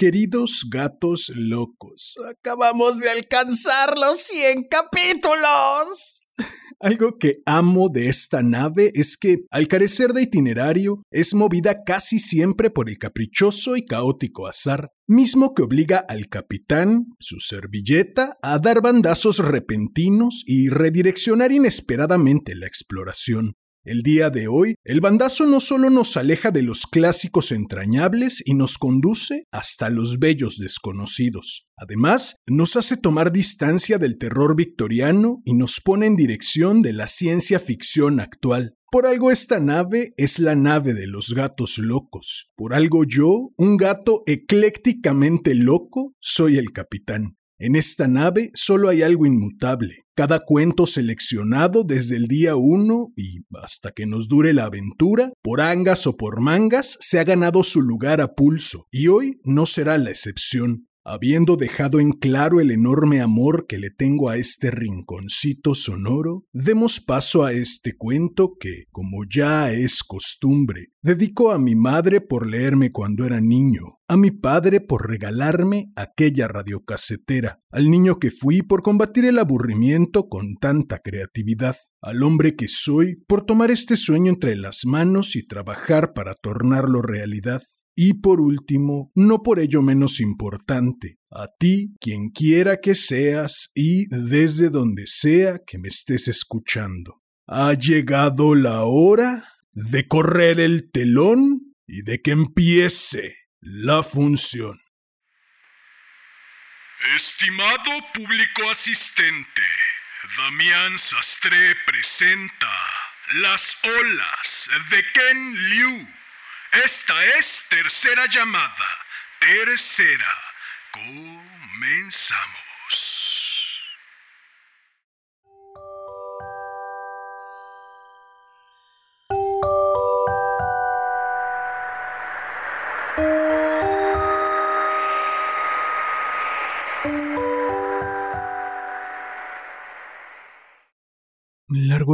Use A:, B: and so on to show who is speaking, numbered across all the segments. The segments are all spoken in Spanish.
A: Queridos gatos locos, acabamos de alcanzar los 100 capítulos. Algo que amo de esta nave es que, al carecer de itinerario, es movida casi siempre por el caprichoso y caótico azar, mismo que obliga al capitán, su servilleta, a dar bandazos repentinos y redireccionar inesperadamente la exploración. El día de hoy, el bandazo no solo nos aleja de los clásicos entrañables y nos conduce hasta los bellos desconocidos. Además, nos hace tomar distancia del terror victoriano y nos pone en dirección de la ciencia ficción actual. Por algo esta nave es la nave de los gatos locos. Por algo yo, un gato eclécticamente loco, soy el capitán. En esta nave solo hay algo inmutable, cada cuento seleccionado desde el día uno y hasta que nos dure la aventura, por angas o por mangas, se ha ganado su lugar a pulso, y hoy no será la excepción. Habiendo dejado en claro el enorme amor que le tengo a este rinconcito sonoro, demos paso a este cuento que, como ya es costumbre, dedico a mi madre por leerme cuando era niño, a mi padre por regalarme aquella radiocasetera, al niño que fui por combatir el aburrimiento con tanta creatividad, al hombre que soy por tomar este sueño entre las manos y trabajar para tornarlo realidad y por último, no por ello menos importante, a ti, quien quiera que seas y desde donde sea que me estés escuchando. Ha llegado la hora de correr el telón y de que empiece la función.
B: Estimado público asistente, Damián Sastre presenta Las olas de Ken Liu esta es tercera llamada. Tercera. Comenzamos.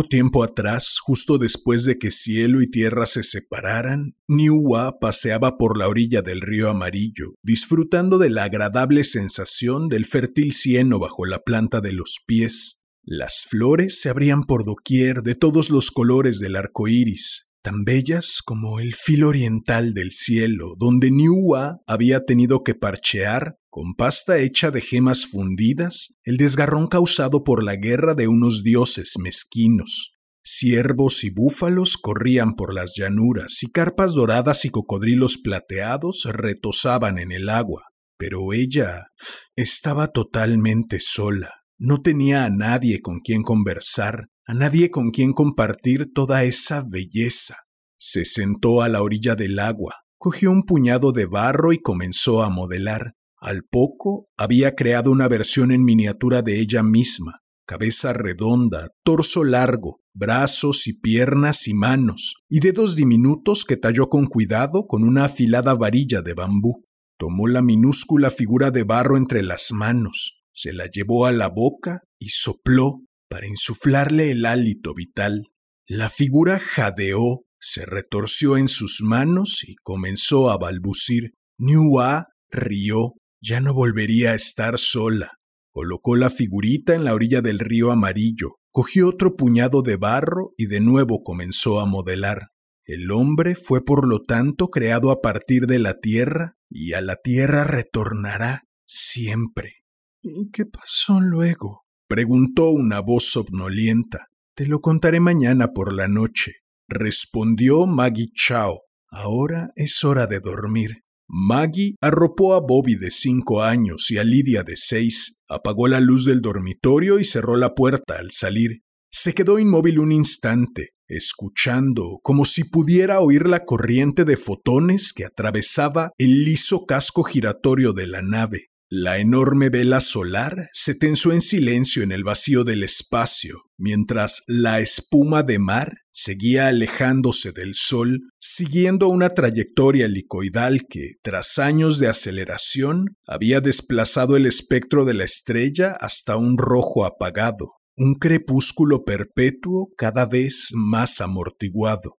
A: Tiempo atrás, justo después de que cielo y tierra se separaran, Niuwa paseaba por la orilla del río Amarillo, disfrutando de la agradable sensación del fértil cieno bajo la planta de los pies. Las flores se abrían por doquier de todos los colores del arco iris, tan bellas como el filo oriental del cielo, donde Niuwa había tenido que parchear con pasta hecha de gemas fundidas, el desgarrón causado por la guerra de unos dioses mezquinos. Ciervos y búfalos corrían por las llanuras y carpas doradas y cocodrilos plateados retosaban en el agua, pero ella estaba totalmente sola. No tenía a nadie con quien conversar, a nadie con quien compartir toda esa belleza. Se sentó a la orilla del agua, cogió un puñado de barro y comenzó a modelar. Al poco había creado una versión en miniatura de ella misma, cabeza redonda, torso largo, brazos y piernas y manos, y dedos diminutos que talló con cuidado con una afilada varilla de bambú. Tomó la minúscula figura de barro entre las manos, se la llevó a la boca y sopló para insuflarle el hálito vital. La figura jadeó, se retorció en sus manos y comenzó a balbucir. Niua rió ya no volvería a estar sola. Colocó la figurita en la orilla del río amarillo, cogió otro puñado de barro y de nuevo comenzó a modelar. El hombre fue por lo tanto creado a partir de la tierra y a la tierra retornará siempre. ¿Y qué pasó luego? preguntó una voz somnolienta. Te lo contaré mañana por la noche, respondió Maggie Chao. Ahora es hora de dormir. Maggie arropó a Bobby de cinco años y a Lidia de seis, apagó la luz del dormitorio y cerró la puerta al salir. Se quedó inmóvil un instante, escuchando, como si pudiera oír la corriente de fotones que atravesaba el liso casco giratorio de la nave. La enorme vela solar se tensó en silencio en el vacío del espacio, mientras la espuma de mar seguía alejándose del Sol, siguiendo una trayectoria helicoidal que, tras años de aceleración, había desplazado el espectro de la estrella hasta un rojo apagado, un crepúsculo perpetuo cada vez más amortiguado.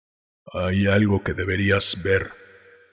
A: Hay algo que deberías ver,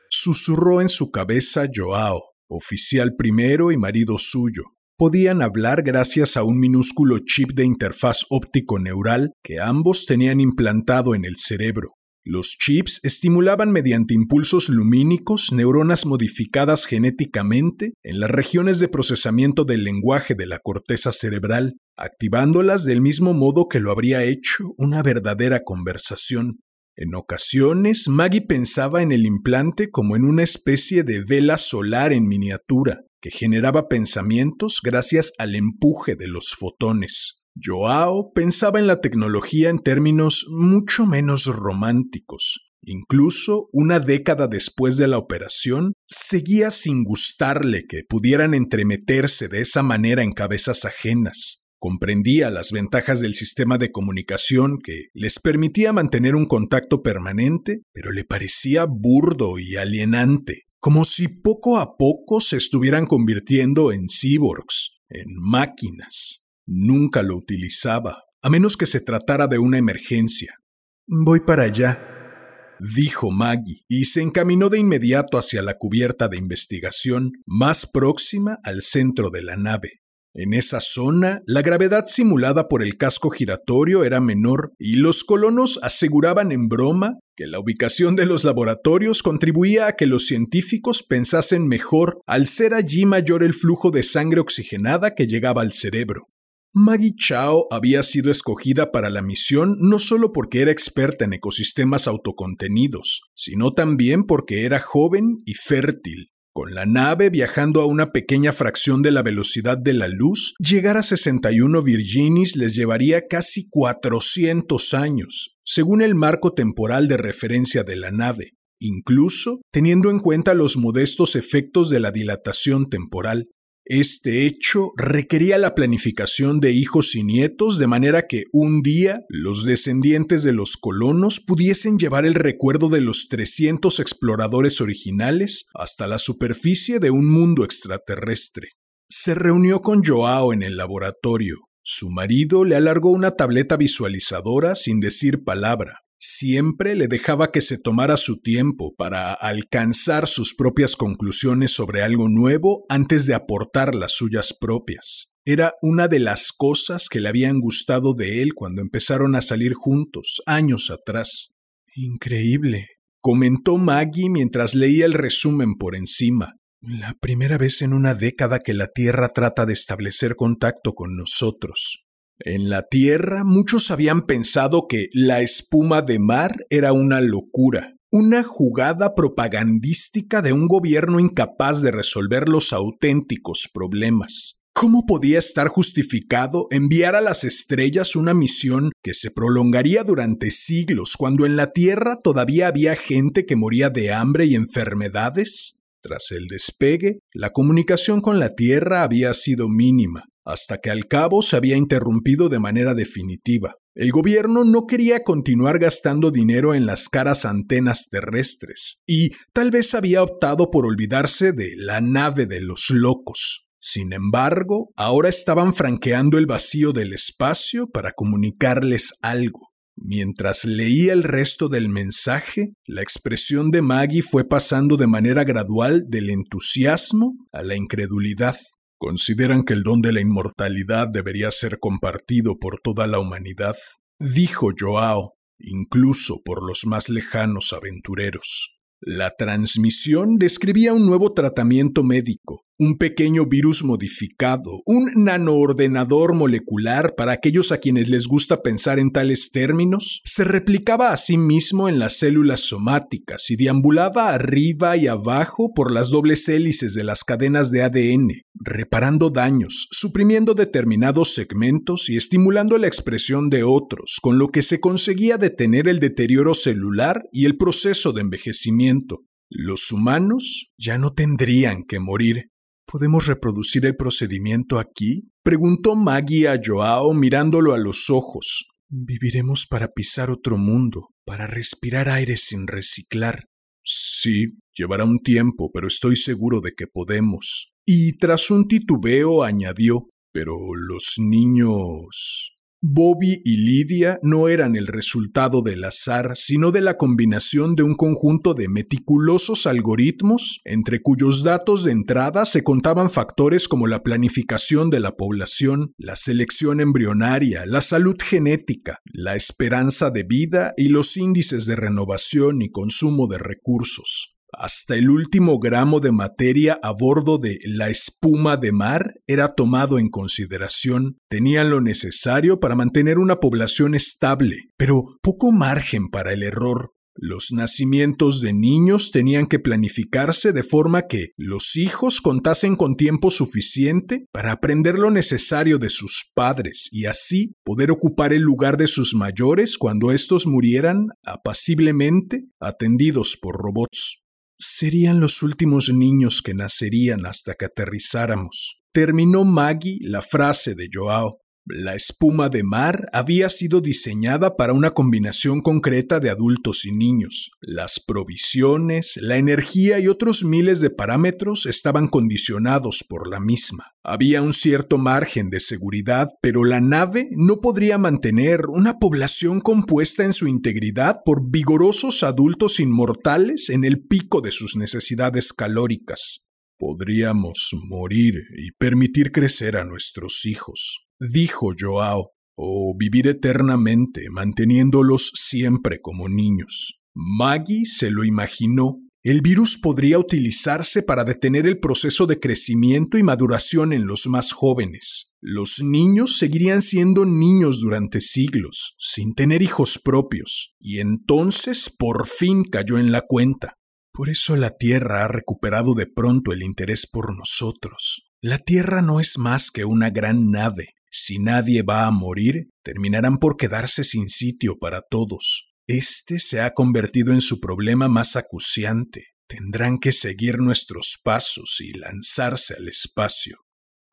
A: susurró en su cabeza Joao, oficial primero y marido suyo, podían hablar gracias a un minúsculo chip de interfaz óptico-neural que ambos tenían implantado en el cerebro. Los chips estimulaban mediante impulsos lumínicos neuronas modificadas genéticamente en las regiones de procesamiento del lenguaje de la corteza cerebral, activándolas del mismo modo que lo habría hecho una verdadera conversación. En ocasiones, Maggie pensaba en el implante como en una especie de vela solar en miniatura, que generaba pensamientos gracias al empuje de los fotones. Joao pensaba en la tecnología en términos mucho menos románticos. Incluso una década después de la operación, seguía sin gustarle que pudieran entremeterse de esa manera en cabezas ajenas. Comprendía las ventajas del sistema de comunicación que les permitía mantener un contacto permanente, pero le parecía burdo y alienante, como si poco a poco se estuvieran convirtiendo en cyborgs, en máquinas. Nunca lo utilizaba, a menos que se tratara de una emergencia. Voy para allá, dijo Maggie, y se encaminó de inmediato hacia la cubierta de investigación más próxima al centro de la nave. En esa zona, la gravedad simulada por el casco giratorio era menor y los colonos aseguraban en broma que la ubicación de los laboratorios contribuía a que los científicos pensasen mejor al ser allí mayor el flujo de sangre oxigenada que llegaba al cerebro. Maggie Chao había sido escogida para la misión no solo porque era experta en ecosistemas autocontenidos, sino también porque era joven y fértil, con la nave viajando a una pequeña fracción de la velocidad de la luz, llegar a 61 Virginis les llevaría casi 400 años, según el marco temporal de referencia de la nave, incluso teniendo en cuenta los modestos efectos de la dilatación temporal. Este hecho requería la planificación de hijos y nietos de manera que un día los descendientes de los colonos pudiesen llevar el recuerdo de los 300 exploradores originales hasta la superficie de un mundo extraterrestre. Se reunió con Joao en el laboratorio. Su marido le alargó una tableta visualizadora sin decir palabra. Siempre le dejaba que se tomara su tiempo para alcanzar sus propias conclusiones sobre algo nuevo antes de aportar las suyas propias. Era una de las cosas que le habían gustado de él cuando empezaron a salir juntos, años atrás. Increíble, comentó Maggie mientras leía el resumen por encima. La primera vez en una década que la Tierra trata de establecer contacto con nosotros. En la Tierra muchos habían pensado que la espuma de mar era una locura, una jugada propagandística de un gobierno incapaz de resolver los auténticos problemas. ¿Cómo podía estar justificado enviar a las estrellas una misión que se prolongaría durante siglos cuando en la Tierra todavía había gente que moría de hambre y enfermedades? Tras el despegue, la comunicación con la Tierra había sido mínima, hasta que al cabo se había interrumpido de manera definitiva. El gobierno no quería continuar gastando dinero en las caras antenas terrestres, y tal vez había optado por olvidarse de la nave de los locos. Sin embargo, ahora estaban franqueando el vacío del espacio para comunicarles algo. Mientras leía el resto del mensaje, la expresión de Maggie fue pasando de manera gradual del entusiasmo a la incredulidad. ¿Consideran que el don de la inmortalidad debería ser compartido por toda la humanidad? Dijo Joao, incluso por los más lejanos aventureros. La transmisión describía un nuevo tratamiento médico, un pequeño virus modificado, un nanoordenador molecular para aquellos a quienes les gusta pensar en tales términos, se replicaba a sí mismo en las células somáticas y deambulaba arriba y abajo por las dobles hélices de las cadenas de ADN, reparando daños, suprimiendo determinados segmentos y estimulando la expresión de otros, con lo que se conseguía detener el deterioro celular y el proceso de envejecimiento. Los humanos ya no tendrían que morir ¿Podemos reproducir el procedimiento aquí? Preguntó Maggie a Joao mirándolo a los ojos. Viviremos para pisar otro mundo, para respirar aire sin reciclar. Sí, llevará un tiempo, pero estoy seguro de que podemos. Y tras un titubeo añadió, pero los niños... Bobby y Lidia no eran el resultado del azar, sino de la combinación de un conjunto de meticulosos algoritmos, entre cuyos datos de entrada se contaban factores como la planificación de la población, la selección embrionaria, la salud genética, la esperanza de vida y los índices de renovación y consumo de recursos. Hasta el último gramo de materia a bordo de la espuma de mar era tomado en consideración. Tenían lo necesario para mantener una población estable, pero poco margen para el error. Los nacimientos de niños tenían que planificarse de forma que los hijos contasen con tiempo suficiente para aprender lo necesario de sus padres y así poder ocupar el lugar de sus mayores cuando éstos murieran apaciblemente atendidos por robots. Serían los últimos niños que nacerían hasta que aterrizáramos. Terminó Maggie la frase de Joao. La espuma de mar había sido diseñada para una combinación concreta de adultos y niños. Las provisiones, la energía y otros miles de parámetros estaban condicionados por la misma. Había un cierto margen de seguridad, pero la nave no podría mantener una población compuesta en su integridad por vigorosos adultos inmortales en el pico de sus necesidades calóricas. Podríamos morir y permitir crecer a nuestros hijos, dijo Joao, o vivir eternamente manteniéndolos siempre como niños. Maggie se lo imaginó. El virus podría utilizarse para detener el proceso de crecimiento y maduración en los más jóvenes. Los niños seguirían siendo niños durante siglos, sin tener hijos propios, y entonces por fin cayó en la cuenta. Por eso la Tierra ha recuperado de pronto el interés por nosotros. La Tierra no es más que una gran nave, si nadie va a morir, terminarán por quedarse sin sitio para todos. Este se ha convertido en su problema más acuciante. Tendrán que seguir nuestros pasos y lanzarse al espacio.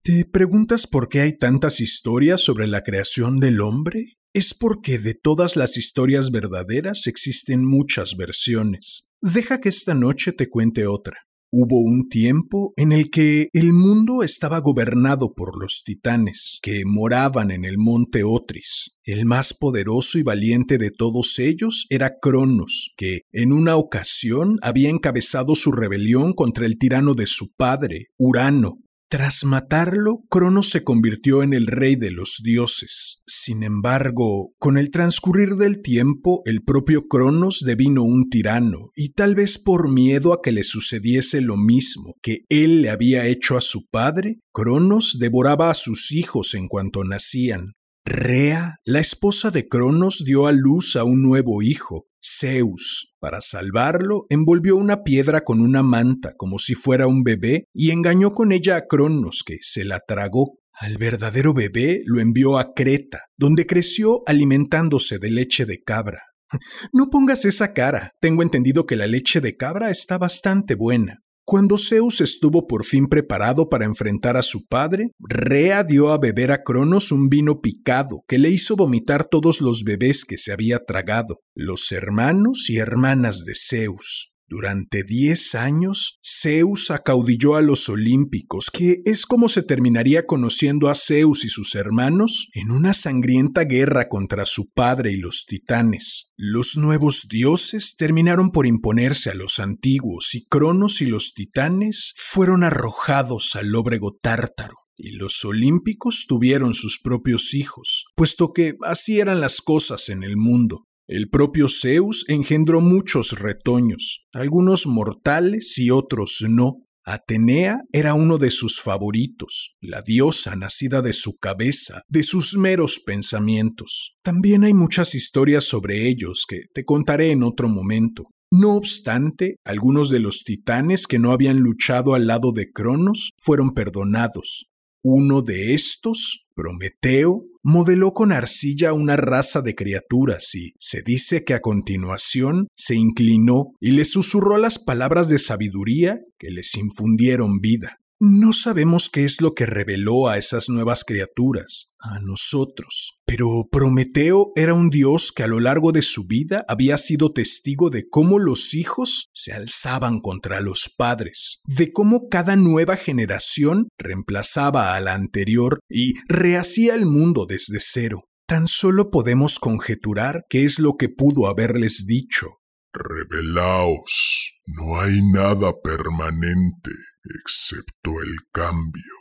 A: ¿Te preguntas por qué hay tantas historias sobre la creación del hombre? Es porque de todas las historias verdaderas existen muchas versiones. Deja que esta noche te cuente otra. Hubo un tiempo en el que el mundo estaba gobernado por los titanes, que moraban en el monte Otris. El más poderoso y valiente de todos ellos era Cronos, que en una ocasión había encabezado su rebelión contra el tirano de su padre, Urano, tras matarlo, Cronos se convirtió en el rey de los dioses. Sin embargo, con el transcurrir del tiempo, el propio Cronos devino un tirano, y tal vez por miedo a que le sucediese lo mismo que él le había hecho a su padre, Cronos devoraba a sus hijos en cuanto nacían. Rea, la esposa de Cronos, dio a luz a un nuevo hijo, Zeus, para salvarlo, envolvió una piedra con una manta como si fuera un bebé y engañó con ella a Cronos, que se la tragó. Al verdadero bebé lo envió a Creta, donde creció alimentándose de leche de cabra. No pongas esa cara. Tengo entendido que la leche de cabra está bastante buena. Cuando Zeus estuvo por fin preparado para enfrentar a su padre, Rea dio a beber a Cronos un vino picado que le hizo vomitar todos los bebés que se había tragado, los hermanos y hermanas de Zeus. Durante diez años, Zeus acaudilló a los olímpicos, que es como se terminaría conociendo a Zeus y sus hermanos en una sangrienta guerra contra su padre y los titanes. Los nuevos dioses terminaron por imponerse a los antiguos y Cronos y los titanes fueron arrojados al lóbrego tártaro y los olímpicos tuvieron sus propios hijos, puesto que así eran las cosas en el mundo. El propio Zeus engendró muchos retoños, algunos mortales y otros no. Atenea era uno de sus favoritos, la diosa nacida de su cabeza, de sus meros pensamientos. También hay muchas historias sobre ellos que te contaré en otro momento. No obstante, algunos de los titanes que no habían luchado al lado de Cronos fueron perdonados. Uno de estos, Prometeo, modeló con arcilla una raza de criaturas y se dice que a continuación se inclinó y les susurró las palabras de sabiduría que les infundieron vida. No sabemos qué es lo que reveló a esas nuevas criaturas, a nosotros, pero Prometeo era un dios que a lo largo de su vida había sido testigo de cómo los hijos se alzaban contra los padres, de cómo cada nueva generación reemplazaba a la anterior y rehacía el mundo desde cero. Tan solo podemos conjeturar qué es lo que pudo haberles dicho.
B: Revelaos, no hay nada permanente excepto el cambio.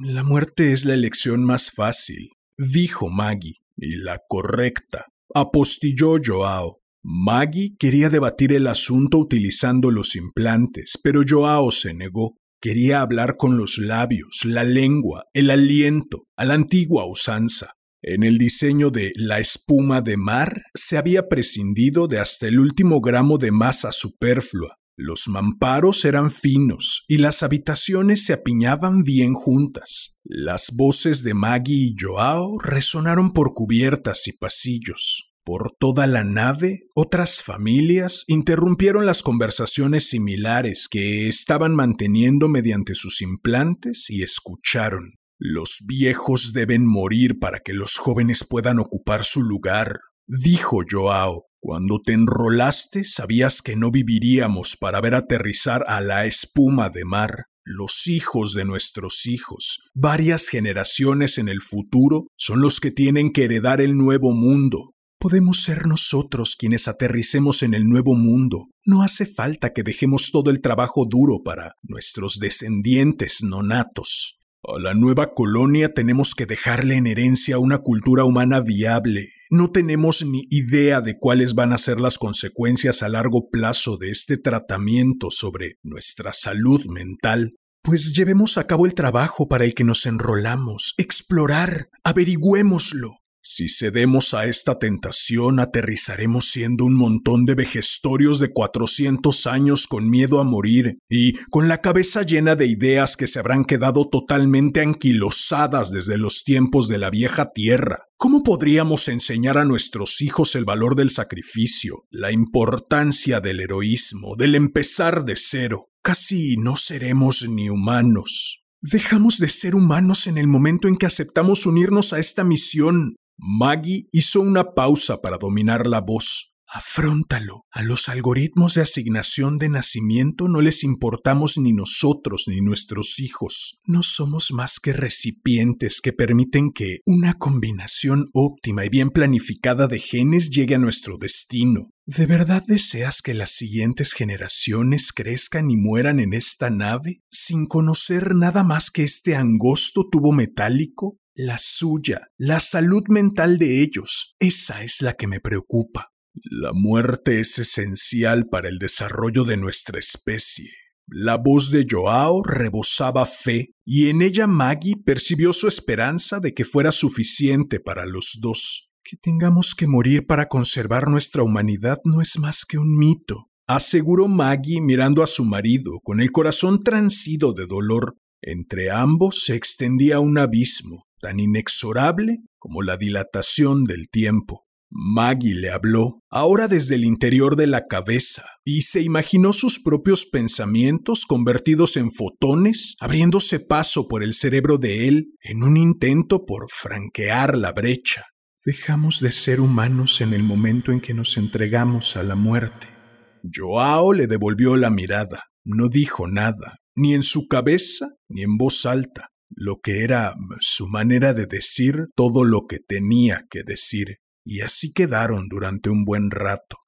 A: La muerte es la elección más fácil, dijo Maggie, y la correcta, apostilló Joao. Maggie quería debatir el asunto utilizando los implantes, pero Joao se negó. Quería hablar con los labios, la lengua, el aliento, a la antigua usanza. En el diseño de la espuma de mar se había prescindido de hasta el último gramo de masa superflua. Los mamparos eran finos y las habitaciones se apiñaban bien juntas. Las voces de Maggie y Joao resonaron por cubiertas y pasillos. Por toda la nave, otras familias interrumpieron las conversaciones similares que estaban manteniendo mediante sus implantes y escucharon. Los viejos deben morir para que los jóvenes puedan ocupar su lugar, dijo Joao. Cuando te enrolaste sabías que no viviríamos para ver aterrizar a la espuma de mar. Los hijos de nuestros hijos, varias generaciones en el futuro, son los que tienen que heredar el nuevo mundo. Podemos ser nosotros quienes aterricemos en el nuevo mundo. No hace falta que dejemos todo el trabajo duro para nuestros descendientes nonatos. A la nueva colonia tenemos que dejarle en herencia una cultura humana viable, no tenemos ni idea de cuáles van a ser las consecuencias a largo plazo de este tratamiento sobre nuestra salud mental. Pues llevemos a cabo el trabajo para el que nos enrolamos, explorar, averigüémoslo. Si cedemos a esta tentación, aterrizaremos siendo un montón de vejestorios de cuatrocientos años con miedo a morir y con la cabeza llena de ideas que se habrán quedado totalmente anquilosadas desde los tiempos de la vieja tierra. ¿Cómo podríamos enseñar a nuestros hijos el valor del sacrificio, la importancia del heroísmo, del empezar de cero? Casi no seremos ni humanos. Dejamos de ser humanos en el momento en que aceptamos unirnos a esta misión. Maggie hizo una pausa para dominar la voz. Afróntalo. A los algoritmos de asignación de nacimiento no les importamos ni nosotros ni nuestros hijos. No somos más que recipientes que permiten que una combinación óptima y bien planificada de genes llegue a nuestro destino. ¿De verdad deseas que las siguientes generaciones crezcan y mueran en esta nave sin conocer nada más que este angosto tubo metálico? La suya, la salud mental de ellos, esa es la que me preocupa. La muerte es esencial para el desarrollo de nuestra especie. La voz de Joao rebosaba fe, y en ella Maggie percibió su esperanza de que fuera suficiente para los dos. Que tengamos que morir para conservar nuestra humanidad no es más que un mito, aseguró Maggie mirando a su marido con el corazón transido de dolor. Entre ambos se extendía un abismo, tan inexorable como la dilatación del tiempo. Maggie le habló, ahora desde el interior de la cabeza, y se imaginó sus propios pensamientos convertidos en fotones, abriéndose paso por el cerebro de él en un intento por franquear la brecha. Dejamos de ser humanos en el momento en que nos entregamos a la muerte. Joao le devolvió la mirada. No dijo nada, ni en su cabeza ni en voz alta, lo que era su manera de decir todo lo que tenía que decir y así quedaron durante un buen rato.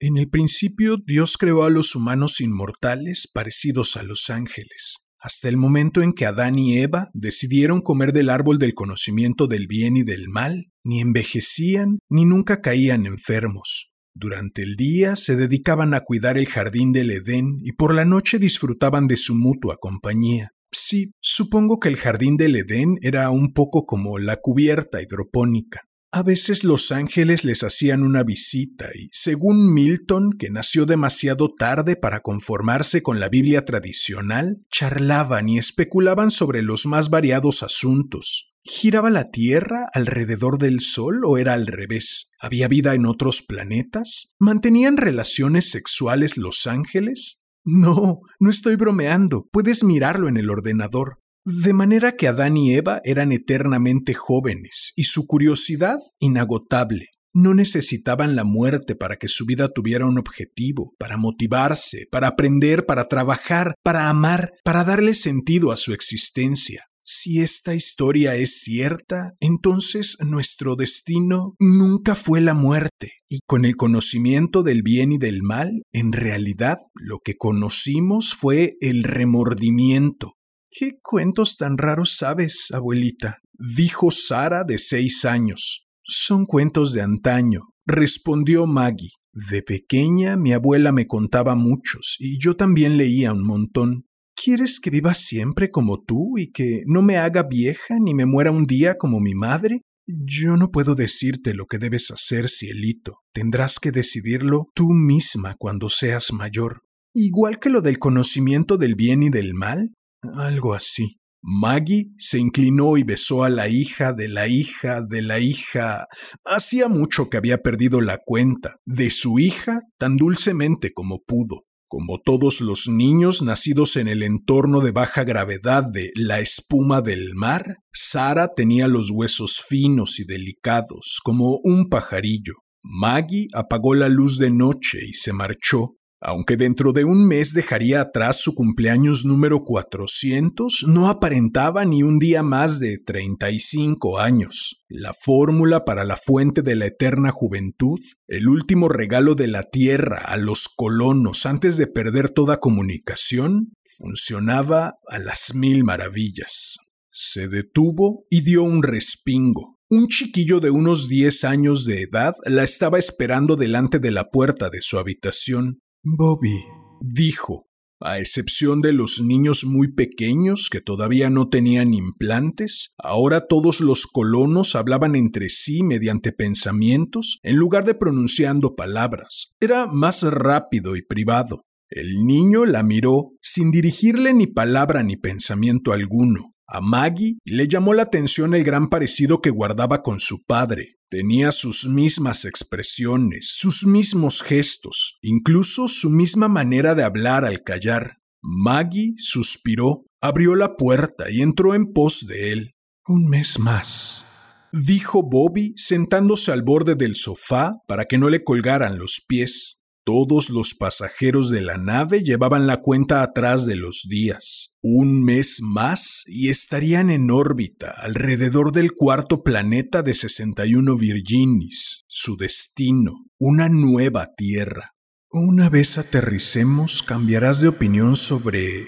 A: En el principio Dios creó a los humanos inmortales parecidos a los ángeles, hasta el momento en que Adán y Eva decidieron comer del árbol del conocimiento del bien y del mal, ni envejecían ni nunca caían enfermos. Durante el día se dedicaban a cuidar el jardín del Edén y por la noche disfrutaban de su mutua compañía. Sí, supongo que el jardín del Edén era un poco como la cubierta hidropónica. A veces los ángeles les hacían una visita y, según Milton, que nació demasiado tarde para conformarse con la Biblia tradicional, charlaban y especulaban sobre los más variados asuntos. ¿Giraba la Tierra alrededor del Sol o era al revés? ¿Había vida en otros planetas? ¿Mantenían relaciones sexuales los ángeles? No, no estoy bromeando. Puedes mirarlo en el ordenador. De manera que Adán y Eva eran eternamente jóvenes y su curiosidad inagotable. No necesitaban la muerte para que su vida tuviera un objetivo, para motivarse, para aprender, para trabajar, para amar, para darle sentido a su existencia. Si esta historia es cierta, entonces nuestro destino nunca fue la muerte, y con el conocimiento del bien y del mal, en realidad lo que conocimos fue el remordimiento. ¿Qué cuentos tan raros sabes, abuelita? dijo Sara de seis años. Son cuentos de antaño, respondió Maggie. De pequeña mi abuela me contaba muchos y yo también leía un montón. ¿Quieres que viva siempre como tú y que no me haga vieja ni me muera un día como mi madre? Yo no puedo decirte lo que debes hacer, cielito. Tendrás que decidirlo tú misma cuando seas mayor. Igual que lo del conocimiento del bien y del mal. Algo así. Maggie se inclinó y besó a la hija de la hija de la hija. Hacía mucho que había perdido la cuenta de su hija tan dulcemente como pudo. Como todos los niños nacidos en el entorno de baja gravedad de la espuma del mar, Sara tenía los huesos finos y delicados, como un pajarillo. Maggie apagó la luz de noche y se marchó, aunque dentro de un mes dejaría atrás su cumpleaños número 400, no aparentaba ni un día más de 35 años. La fórmula para la fuente de la eterna juventud, el último regalo de la tierra a los colonos antes de perder toda comunicación, funcionaba a las mil maravillas. Se detuvo y dio un respingo. Un chiquillo de unos diez años de edad la estaba esperando delante de la puerta de su habitación. Bobby, dijo, a excepción de los niños muy pequeños que todavía no tenían implantes, ahora todos los colonos hablaban entre sí mediante pensamientos en lugar de pronunciando palabras. Era más rápido y privado. El niño la miró sin dirigirle ni palabra ni pensamiento alguno. A Maggie le llamó la atención el gran parecido que guardaba con su padre. Tenía sus mismas expresiones, sus mismos gestos, incluso su misma manera de hablar al callar. Maggie suspiró, abrió la puerta y entró en pos de él. Un mes más, dijo Bobby sentándose al borde del sofá para que no le colgaran los pies. Todos los pasajeros de la nave llevaban la cuenta atrás de los días. Un mes más y estarían en órbita alrededor del cuarto planeta de 61 Virginis, su destino, una nueva Tierra. Una vez aterricemos, cambiarás de opinión sobre...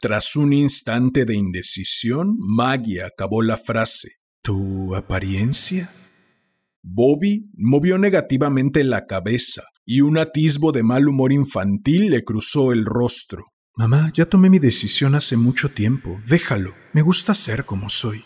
A: Tras un instante de indecisión, Maggie acabó la frase. ¿Tu apariencia? Bobby movió negativamente la cabeza, y un atisbo de mal humor infantil le cruzó el rostro. Mamá, ya tomé mi decisión hace mucho tiempo. Déjalo. Me gusta ser como soy.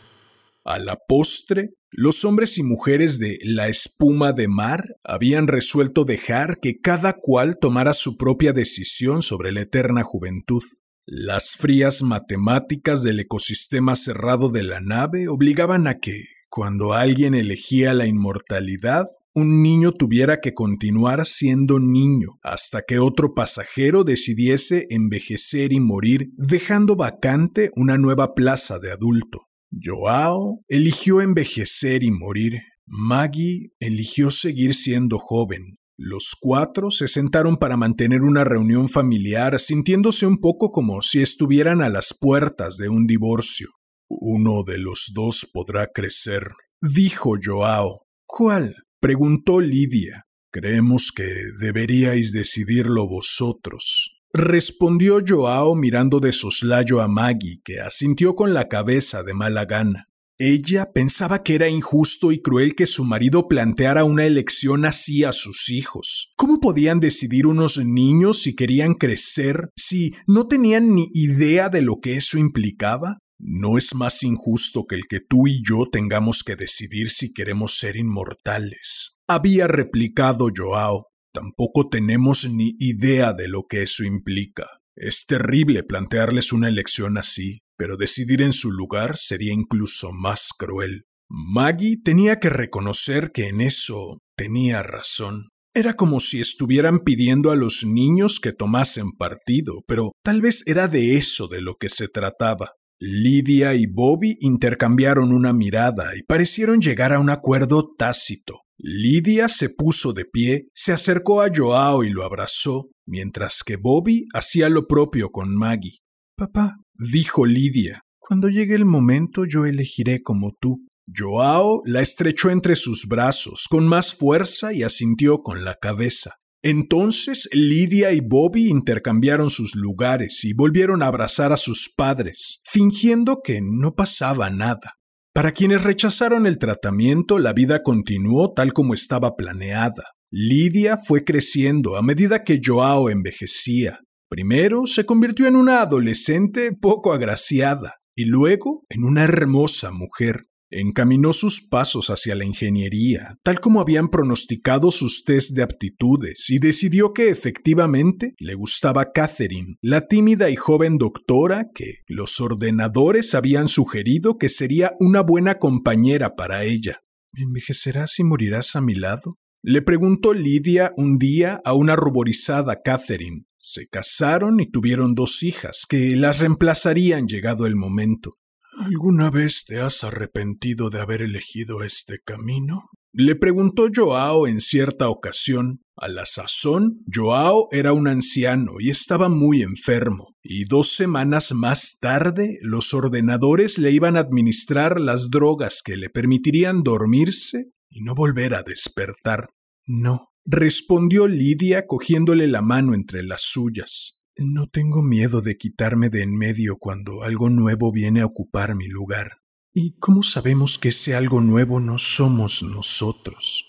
A: A la postre, los hombres y mujeres de la espuma de mar habían resuelto dejar que cada cual tomara su propia decisión sobre la eterna juventud. Las frías matemáticas del ecosistema cerrado de la nave obligaban a que, cuando alguien elegía la inmortalidad, un niño tuviera que continuar siendo niño hasta que otro pasajero decidiese envejecer y morir, dejando vacante una nueva plaza de adulto. Joao eligió envejecer y morir. Maggie eligió seguir siendo joven. Los cuatro se sentaron para mantener una reunión familiar, sintiéndose un poco como si estuvieran a las puertas de un divorcio. Uno de los dos podrá crecer, dijo Joao. ¿Cuál? Preguntó Lidia. Creemos que deberíais decidirlo vosotros. Respondió Joao mirando de soslayo a Maggie, que asintió con la cabeza de mala gana. Ella pensaba que era injusto y cruel que su marido planteara una elección así a sus hijos. ¿Cómo podían decidir unos niños si querían crecer, si no tenían ni idea de lo que eso implicaba? ¿No es más injusto que el que tú y yo tengamos que decidir si queremos ser inmortales? Había replicado Joao. Tampoco tenemos ni idea de lo que eso implica. Es terrible plantearles una elección así, pero decidir en su lugar sería incluso más cruel. Maggie tenía que reconocer que en eso tenía razón. Era como si estuvieran pidiendo a los niños que tomasen partido, pero tal vez era de eso de lo que se trataba. Lidia y Bobby intercambiaron una mirada y parecieron llegar a un acuerdo tácito. Lidia se puso de pie, se acercó a Joao y lo abrazó, mientras que Bobby hacía lo propio con Maggie. Papá, dijo Lidia, cuando llegue el momento yo elegiré como tú. Joao la estrechó entre sus brazos con más fuerza y asintió con la cabeza. Entonces Lidia y Bobby intercambiaron sus lugares y volvieron a abrazar a sus padres, fingiendo que no pasaba nada. Para quienes rechazaron el tratamiento, la vida continuó tal como estaba planeada. Lidia fue creciendo a medida que Joao envejecía. Primero se convirtió en una adolescente poco agraciada y luego en una hermosa mujer. Encaminó sus pasos hacia la ingeniería, tal como habían pronosticado sus test de aptitudes, y decidió que efectivamente le gustaba Catherine, la tímida y joven doctora que los ordenadores habían sugerido que sería una buena compañera para ella. ¿Envejecerás y morirás a mi lado? Le preguntó Lidia un día a una ruborizada Catherine. Se casaron y tuvieron dos hijas que las reemplazarían llegado el momento. ¿Alguna vez te has arrepentido de haber elegido este camino? Le preguntó Joao en cierta ocasión. A la sazón, Joao era un anciano y estaba muy enfermo, y dos semanas más tarde los ordenadores le iban a administrar las drogas que le permitirían dormirse y no volver a despertar. No, respondió Lidia cogiéndole la mano entre las suyas. No tengo miedo de quitarme de en medio cuando algo nuevo viene a ocupar mi lugar. ¿Y cómo sabemos que ese algo nuevo no somos nosotros?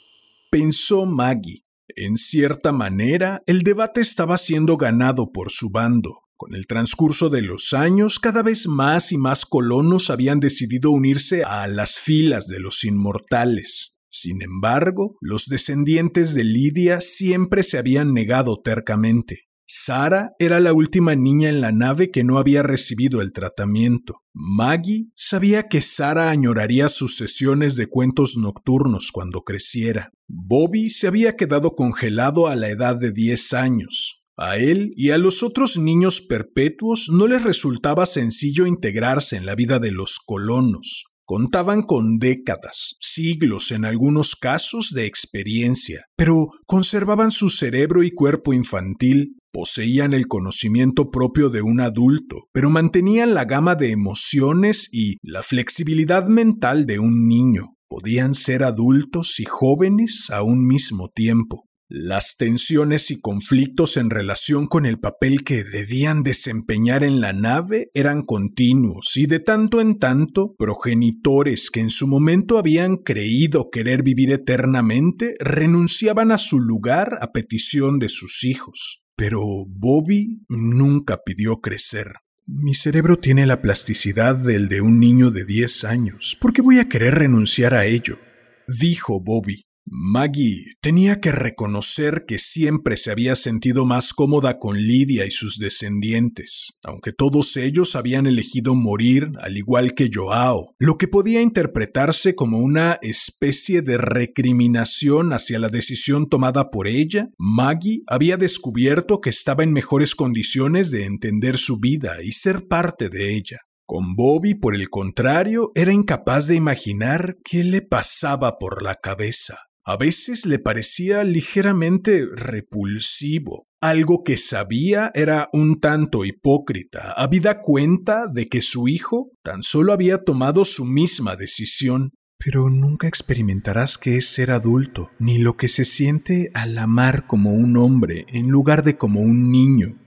A: Pensó Maggie. En cierta manera, el debate estaba siendo ganado por su bando. Con el transcurso de los años, cada vez más y más colonos habían decidido unirse a las filas de los inmortales. Sin embargo, los descendientes de Lidia siempre se habían negado tercamente. Sara era la última niña en la nave que no había recibido el tratamiento. Maggie sabía que Sara añoraría sus sesiones de cuentos nocturnos cuando creciera. Bobby se había quedado congelado a la edad de 10 años. A él y a los otros niños perpetuos no les resultaba sencillo integrarse en la vida de los colonos. Contaban con décadas, siglos en algunos casos de experiencia, pero conservaban su cerebro y cuerpo infantil, poseían el conocimiento propio de un adulto, pero mantenían la gama de emociones y la flexibilidad mental de un niño. Podían ser adultos y jóvenes a un mismo tiempo. Las tensiones y conflictos en relación con el papel que debían desempeñar en la nave eran continuos y de tanto en tanto progenitores que en su momento habían creído querer vivir eternamente renunciaban a su lugar a petición de sus hijos. Pero Bobby nunca pidió crecer. Mi cerebro tiene la plasticidad del de un niño de 10 años. ¿Por qué voy a querer renunciar a ello? dijo Bobby. Maggie tenía que reconocer que siempre se había sentido más cómoda con Lidia y sus descendientes, aunque todos ellos habían elegido morir al igual que Joao, lo que podía interpretarse como una especie de recriminación hacia la decisión tomada por ella. Maggie había descubierto que estaba en mejores condiciones de entender su vida y ser parte de ella. Con Bobby, por el contrario, era incapaz de imaginar qué le pasaba por la cabeza. A veces le parecía ligeramente repulsivo. Algo que sabía era un tanto hipócrita, habida cuenta de que su hijo tan solo había tomado su misma decisión. Pero nunca experimentarás qué es ser adulto, ni lo que se siente al amar como un hombre en lugar de como un niño,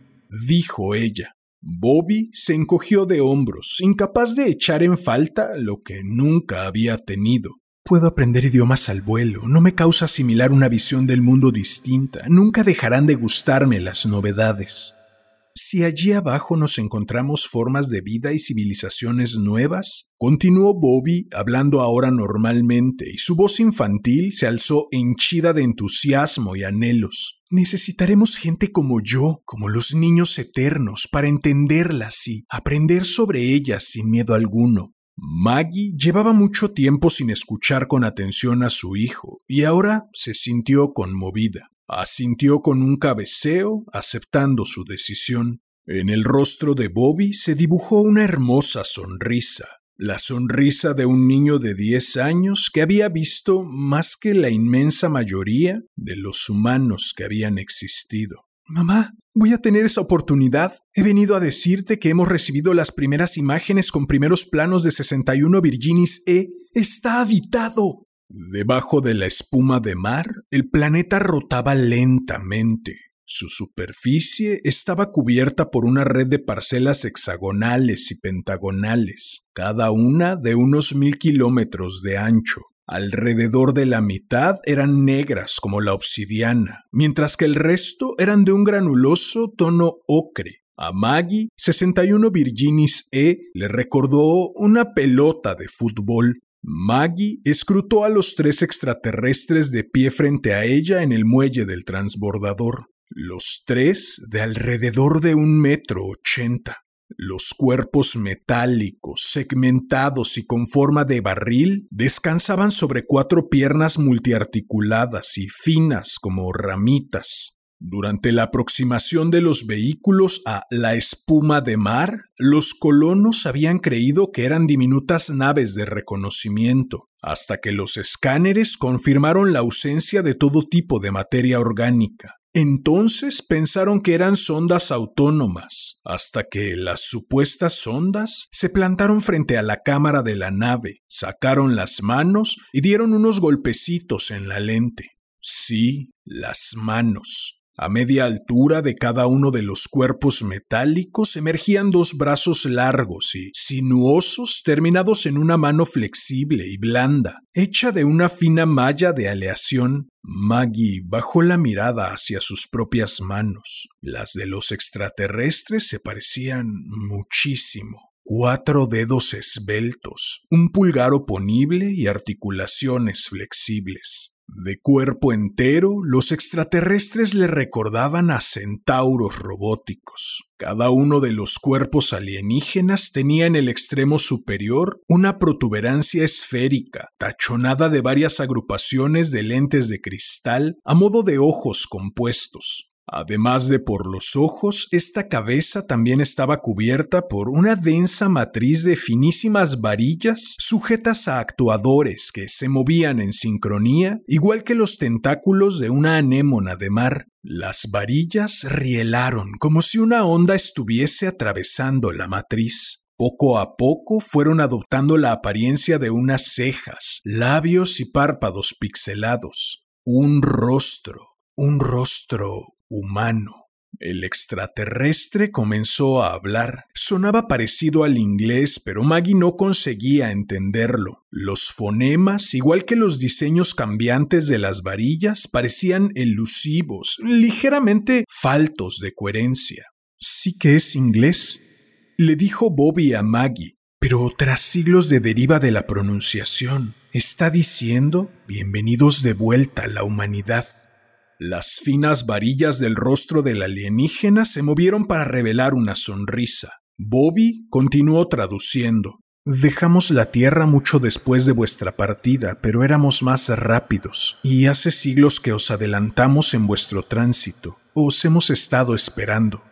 A: dijo ella. Bobby se encogió de hombros, incapaz de echar en falta lo que nunca había tenido. Puedo aprender idiomas al vuelo, no me causa asimilar una visión del mundo distinta, nunca dejarán de gustarme las novedades. Si allí abajo nos encontramos formas de vida y civilizaciones nuevas, continuó Bobby hablando ahora normalmente, y su voz infantil se alzó henchida de entusiasmo y anhelos. Necesitaremos gente como yo, como los niños eternos, para entenderlas y aprender sobre ellas sin miedo alguno. Maggie llevaba mucho tiempo sin escuchar con atención a su hijo y ahora se sintió conmovida. Asintió con un cabeceo, aceptando su decisión. En el rostro de Bobby se dibujó una hermosa sonrisa, la sonrisa de un niño de diez años que había visto más que la inmensa mayoría de los humanos que habían existido. Mamá, voy a tener esa oportunidad. He venido a decirte que hemos recibido las primeras imágenes con primeros planos de 61 Virginis E. Está habitado. Debajo de la espuma de mar, el planeta rotaba lentamente. Su superficie estaba cubierta por una red de parcelas hexagonales y pentagonales, cada una de unos mil kilómetros de ancho. Alrededor de la mitad eran negras como la obsidiana, mientras que el resto eran de un granuloso tono ocre. A Maggie, 61 Virginis E le recordó una pelota de fútbol. Maggie escrutó a los tres extraterrestres de pie frente a ella en el muelle del transbordador. Los tres de alrededor de un metro ochenta. Los cuerpos metálicos, segmentados y con forma de barril, descansaban sobre cuatro piernas multiarticuladas y finas como ramitas. Durante la aproximación de los vehículos a la espuma de mar, los colonos habían creído que eran diminutas naves de reconocimiento, hasta que los escáneres confirmaron la ausencia de todo tipo de materia orgánica. Entonces pensaron que eran sondas autónomas, hasta que las supuestas sondas se plantaron frente a la cámara de la nave, sacaron las manos y dieron unos golpecitos en la lente. Sí, las manos. A media altura de cada uno de los cuerpos metálicos emergían dos brazos largos y sinuosos terminados en una mano flexible y blanda, hecha de una fina malla de aleación. Maggie bajó la mirada hacia sus propias manos. Las de los extraterrestres se parecían muchísimo. Cuatro dedos esbeltos, un pulgar oponible y articulaciones flexibles. De cuerpo entero, los extraterrestres le recordaban a centauros robóticos. Cada uno de los cuerpos alienígenas tenía en el extremo superior una protuberancia esférica, tachonada de varias agrupaciones de lentes de cristal a modo de ojos compuestos. Además de por los ojos, esta cabeza también estaba cubierta por una densa matriz de finísimas varillas sujetas a actuadores que se movían en sincronía, igual que los tentáculos de una anémona de mar. Las varillas rielaron como si una onda estuviese atravesando la matriz. Poco a poco fueron adoptando la apariencia de unas cejas, labios y párpados pixelados. Un rostro, un rostro humano. El extraterrestre comenzó a hablar. Sonaba parecido al inglés, pero Maggie no conseguía entenderlo. Los fonemas, igual que los diseños cambiantes de las varillas, parecían elusivos, ligeramente faltos de coherencia. Sí que es inglés, le dijo Bobby a Maggie, pero tras siglos de deriva de la pronunciación, está diciendo bienvenidos de vuelta a la humanidad. Las finas varillas del rostro del alienígena se movieron para revelar una sonrisa. Bobby continuó traduciendo. Dejamos la Tierra mucho después de vuestra partida, pero éramos más rápidos, y hace siglos que os adelantamos en vuestro tránsito. Os hemos estado esperando.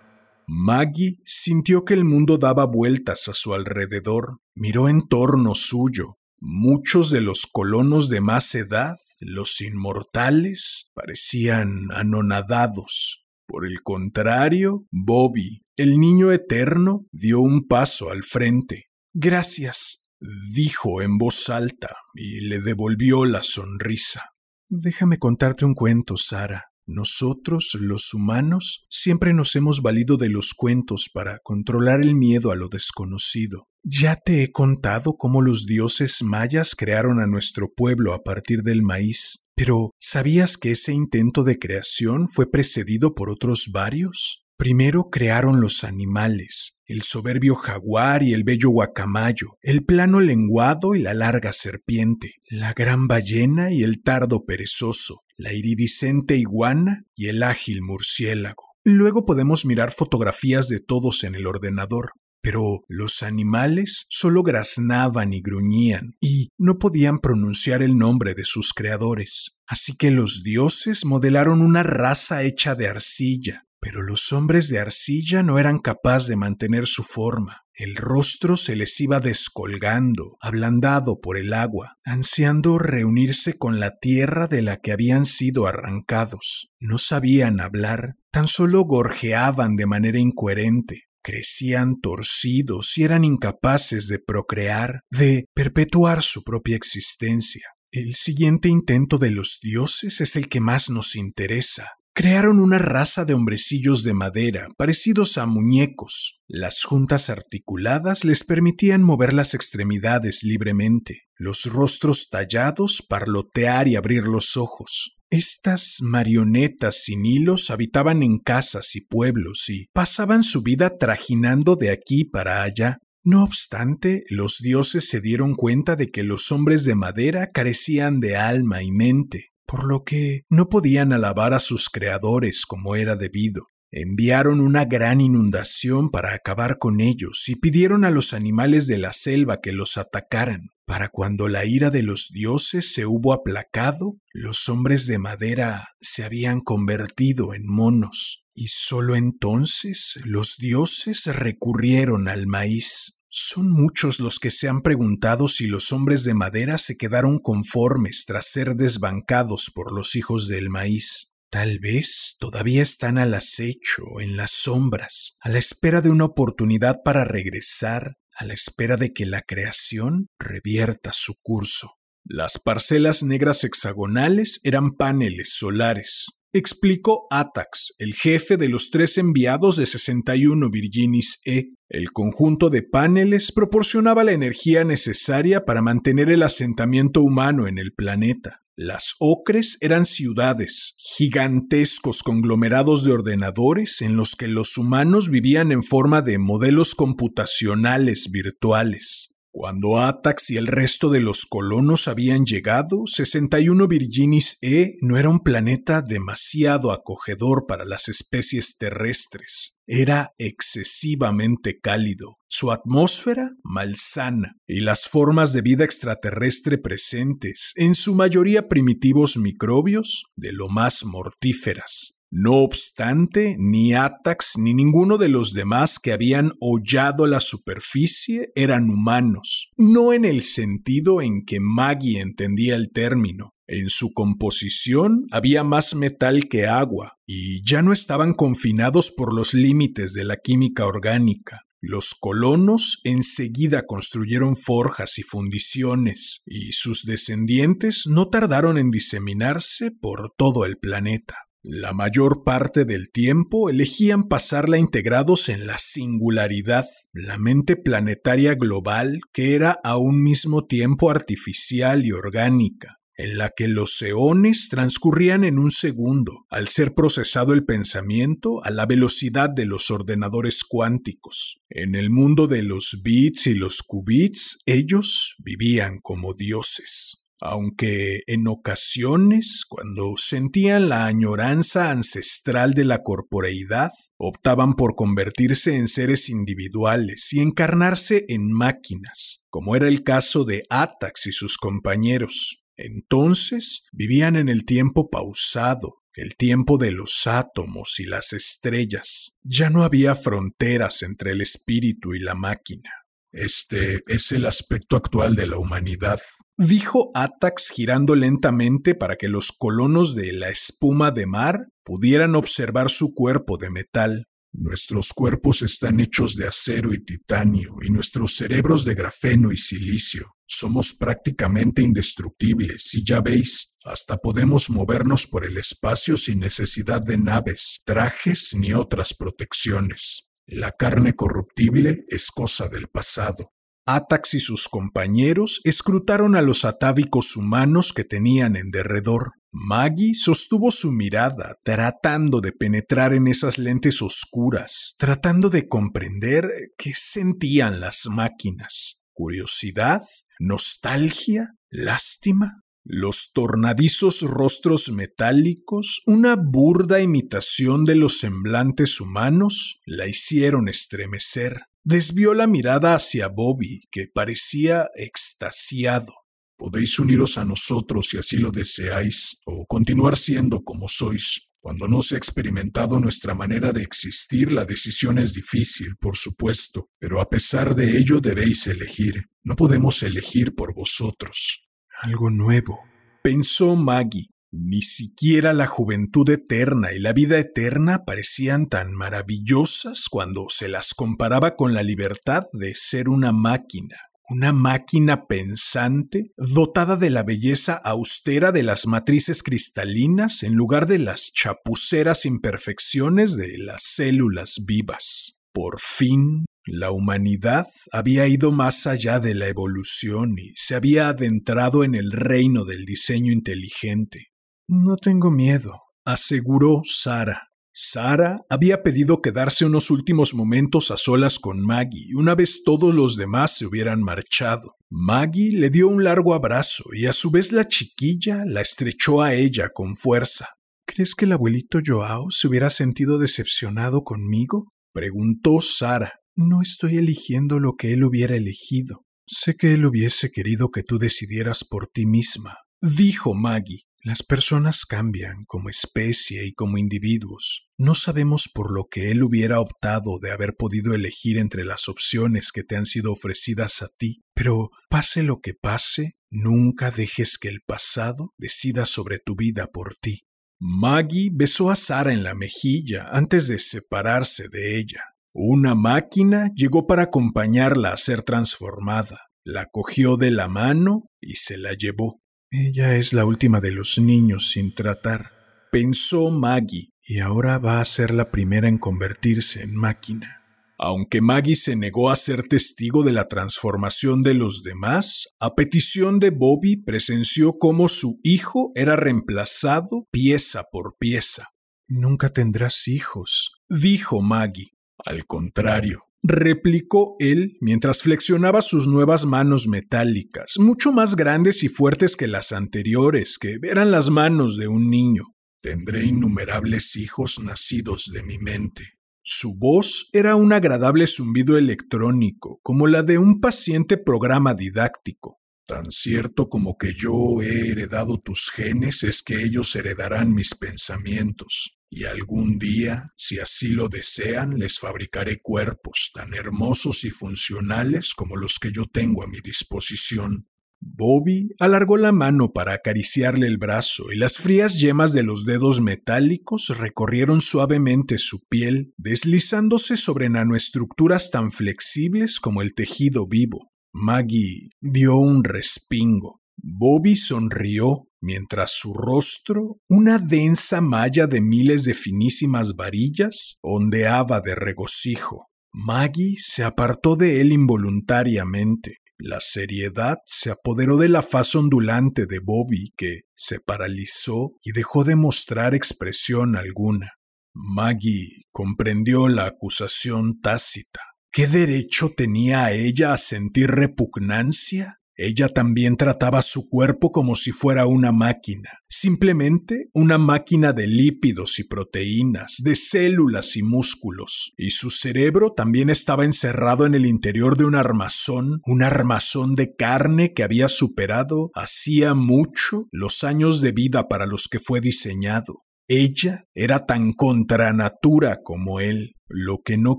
A: Maggie sintió que el mundo daba vueltas a su alrededor. Miró en torno suyo. Muchos de los colonos de más edad los inmortales parecían anonadados. Por el contrario, Bobby, el niño eterno, dio un paso al frente. Gracias, dijo en voz alta y le devolvió la sonrisa. Déjame contarte un cuento, Sara. Nosotros, los humanos, siempre nos hemos valido de los cuentos para controlar el miedo a lo desconocido. Ya te he contado cómo los dioses mayas crearon a nuestro pueblo a partir del maíz, pero ¿sabías que ese intento de creación fue precedido por otros varios? Primero crearon los animales, el soberbio jaguar y el bello guacamayo, el plano lenguado y la larga serpiente, la gran ballena y el tardo perezoso, la iridiscente iguana y el ágil murciélago. Luego podemos mirar fotografías de todos en el ordenador. pero los animales solo graznaban y gruñían, y no podían pronunciar el nombre de sus creadores. Así que los dioses modelaron una raza hecha de arcilla, pero los hombres de arcilla no eran capaces de mantener su forma. El rostro se les iba descolgando, ablandado por el agua, ansiando reunirse con la tierra de la que habían sido arrancados. No sabían hablar, tan solo gorjeaban de manera incoherente, crecían torcidos y eran incapaces de procrear, de perpetuar su propia existencia. El siguiente intento de los dioses es el que más nos interesa. Crearon una raza de hombrecillos de madera, parecidos a muñecos. Las juntas articuladas les permitían mover las extremidades libremente, los rostros tallados, parlotear y abrir los ojos. Estas marionetas sin hilos habitaban en casas y pueblos y pasaban su vida trajinando de aquí para allá. No obstante, los dioses se dieron cuenta de que los hombres de madera carecían de alma y mente, por lo que no podían alabar a sus creadores como era debido. Enviaron una gran inundación para acabar con ellos y pidieron a los animales de la selva que los atacaran. Para cuando la ira de los dioses se hubo aplacado, los hombres de madera se habían convertido en monos, y sólo entonces los dioses recurrieron al maíz. Son muchos los que se han preguntado si los hombres de madera se quedaron conformes tras ser desbancados por los hijos del maíz. Tal vez todavía están al acecho, en las sombras, a la espera de una oportunidad para regresar, a la espera de que la creación revierta su curso. Las parcelas negras hexagonales eran paneles solares. Explicó Atax, el jefe de los tres enviados de 61 Virginis E. El conjunto de paneles proporcionaba la energía necesaria para mantener el asentamiento humano en el planeta. Las ocres eran ciudades, gigantescos conglomerados de ordenadores en los que los humanos vivían en forma de modelos computacionales virtuales. Cuando Atax y el resto de los colonos habían llegado, 61 Virginis E no era un planeta demasiado acogedor para las especies terrestres. Era excesivamente cálido, su atmósfera malsana y las formas de vida extraterrestre presentes, en su mayoría primitivos microbios, de lo más mortíferas. No obstante, ni Atax ni ninguno de los demás que habían hollado la superficie eran humanos, no en el sentido en que Maggie entendía el término. En su composición había más metal que agua, y ya no estaban confinados por los límites de la química orgánica. Los colonos enseguida construyeron forjas y fundiciones, y sus descendientes no tardaron en diseminarse por todo el planeta. La mayor parte del tiempo elegían pasarla integrados en la singularidad, la mente planetaria global que era a un mismo tiempo artificial y orgánica, en la que los eones transcurrían en un segundo, al ser procesado el pensamiento a la velocidad de los ordenadores cuánticos. En el mundo de los bits y los qubits, ellos vivían como dioses aunque en ocasiones, cuando sentían la añoranza ancestral de la corporeidad, optaban por convertirse en seres individuales y encarnarse en máquinas, como era el caso de Atax y sus compañeros. Entonces vivían en el tiempo pausado, el tiempo de los átomos y las estrellas. Ya no había fronteras entre el espíritu y la máquina.
B: Este es el aspecto actual de la humanidad,
A: dijo Atax girando lentamente para que los colonos de la espuma de mar pudieran observar su cuerpo de metal.
B: Nuestros cuerpos están hechos de acero y titanio y nuestros cerebros de grafeno y silicio. Somos prácticamente indestructibles y ya veis, hasta podemos movernos por el espacio sin necesidad de naves, trajes ni otras protecciones. La carne corruptible es cosa del pasado.
A: Atax y sus compañeros escrutaron a los atávicos humanos que tenían en derredor. Maggie sostuvo su mirada, tratando de penetrar en esas lentes oscuras, tratando de comprender qué sentían las máquinas. ¿Curiosidad? ¿Nostalgia? ¿Lástima? Los tornadizos rostros metálicos, una burda imitación de los semblantes humanos, la hicieron estremecer. Desvió la mirada hacia Bobby, que parecía extasiado.
B: Podéis uniros a nosotros si así lo deseáis, o continuar siendo como sois. Cuando no se ha experimentado nuestra manera de existir, la decisión es difícil, por supuesto, pero a pesar de ello debéis elegir. No podemos elegir por vosotros.
A: Algo nuevo, pensó Maggie. Ni siquiera la juventud eterna y la vida eterna parecían tan maravillosas cuando se las comparaba con la libertad de ser una máquina, una máquina pensante dotada de la belleza austera de las matrices cristalinas en lugar de las chapuceras imperfecciones de las células vivas. Por fin, la humanidad había ido más allá de la evolución y se había adentrado en el reino del diseño inteligente. No tengo miedo, aseguró Sara. Sara había pedido quedarse unos últimos momentos a solas con Maggie una vez todos los demás se hubieran marchado. Maggie le dio un largo abrazo y a su vez la chiquilla la estrechó a ella con fuerza. ¿Crees que el abuelito Joao se hubiera sentido decepcionado conmigo? preguntó Sara. No estoy eligiendo lo que él hubiera elegido. Sé que él hubiese querido que tú decidieras por ti misma, dijo Maggie. Las personas cambian como especie y como individuos. No sabemos por lo que él hubiera optado de haber podido elegir entre las opciones que te han sido ofrecidas a ti, pero pase lo que pase, nunca dejes que el pasado decida sobre tu vida por ti. Maggie besó a Sara en la mejilla antes de separarse de ella. Una máquina llegó para acompañarla a ser transformada. La cogió de la mano y se la llevó. Ella es la última de los niños sin tratar, pensó Maggie, y ahora va a ser la primera en convertirse en máquina. Aunque Maggie se negó a ser testigo de la transformación de los demás, a petición de Bobby presenció cómo su hijo era reemplazado pieza por pieza. Nunca tendrás hijos, dijo Maggie.
B: Al contrario,
A: replicó él mientras flexionaba sus nuevas manos metálicas, mucho más grandes y fuertes que las anteriores, que eran las manos de un niño.
B: Tendré innumerables hijos nacidos de mi mente.
A: Su voz era un agradable zumbido electrónico, como la de un paciente programa didáctico.
B: Tan cierto como que yo he heredado tus genes es que ellos heredarán mis pensamientos y algún día, si así lo desean, les fabricaré cuerpos tan hermosos y funcionales como los que yo tengo a mi disposición.
A: Bobby alargó la mano para acariciarle el brazo y las frías yemas de los dedos metálicos recorrieron suavemente su piel, deslizándose sobre nanoestructuras tan flexibles como el tejido vivo. Maggie dio un respingo. Bobby sonrió mientras su rostro, una densa malla de miles de finísimas varillas, ondeaba de regocijo. Maggie se apartó de él involuntariamente. La seriedad se apoderó de la faz ondulante de Bobby, que se paralizó y dejó de mostrar expresión alguna. Maggie comprendió la acusación tácita. ¿Qué derecho tenía ella a sentir repugnancia? Ella también trataba su cuerpo como si fuera una máquina, simplemente una máquina de lípidos y proteínas, de células y músculos, y su cerebro también estaba encerrado en el interior de un armazón, un armazón de carne que había superado hacía mucho los años de vida para los que fue diseñado. Ella era tan contra natura como él, lo que no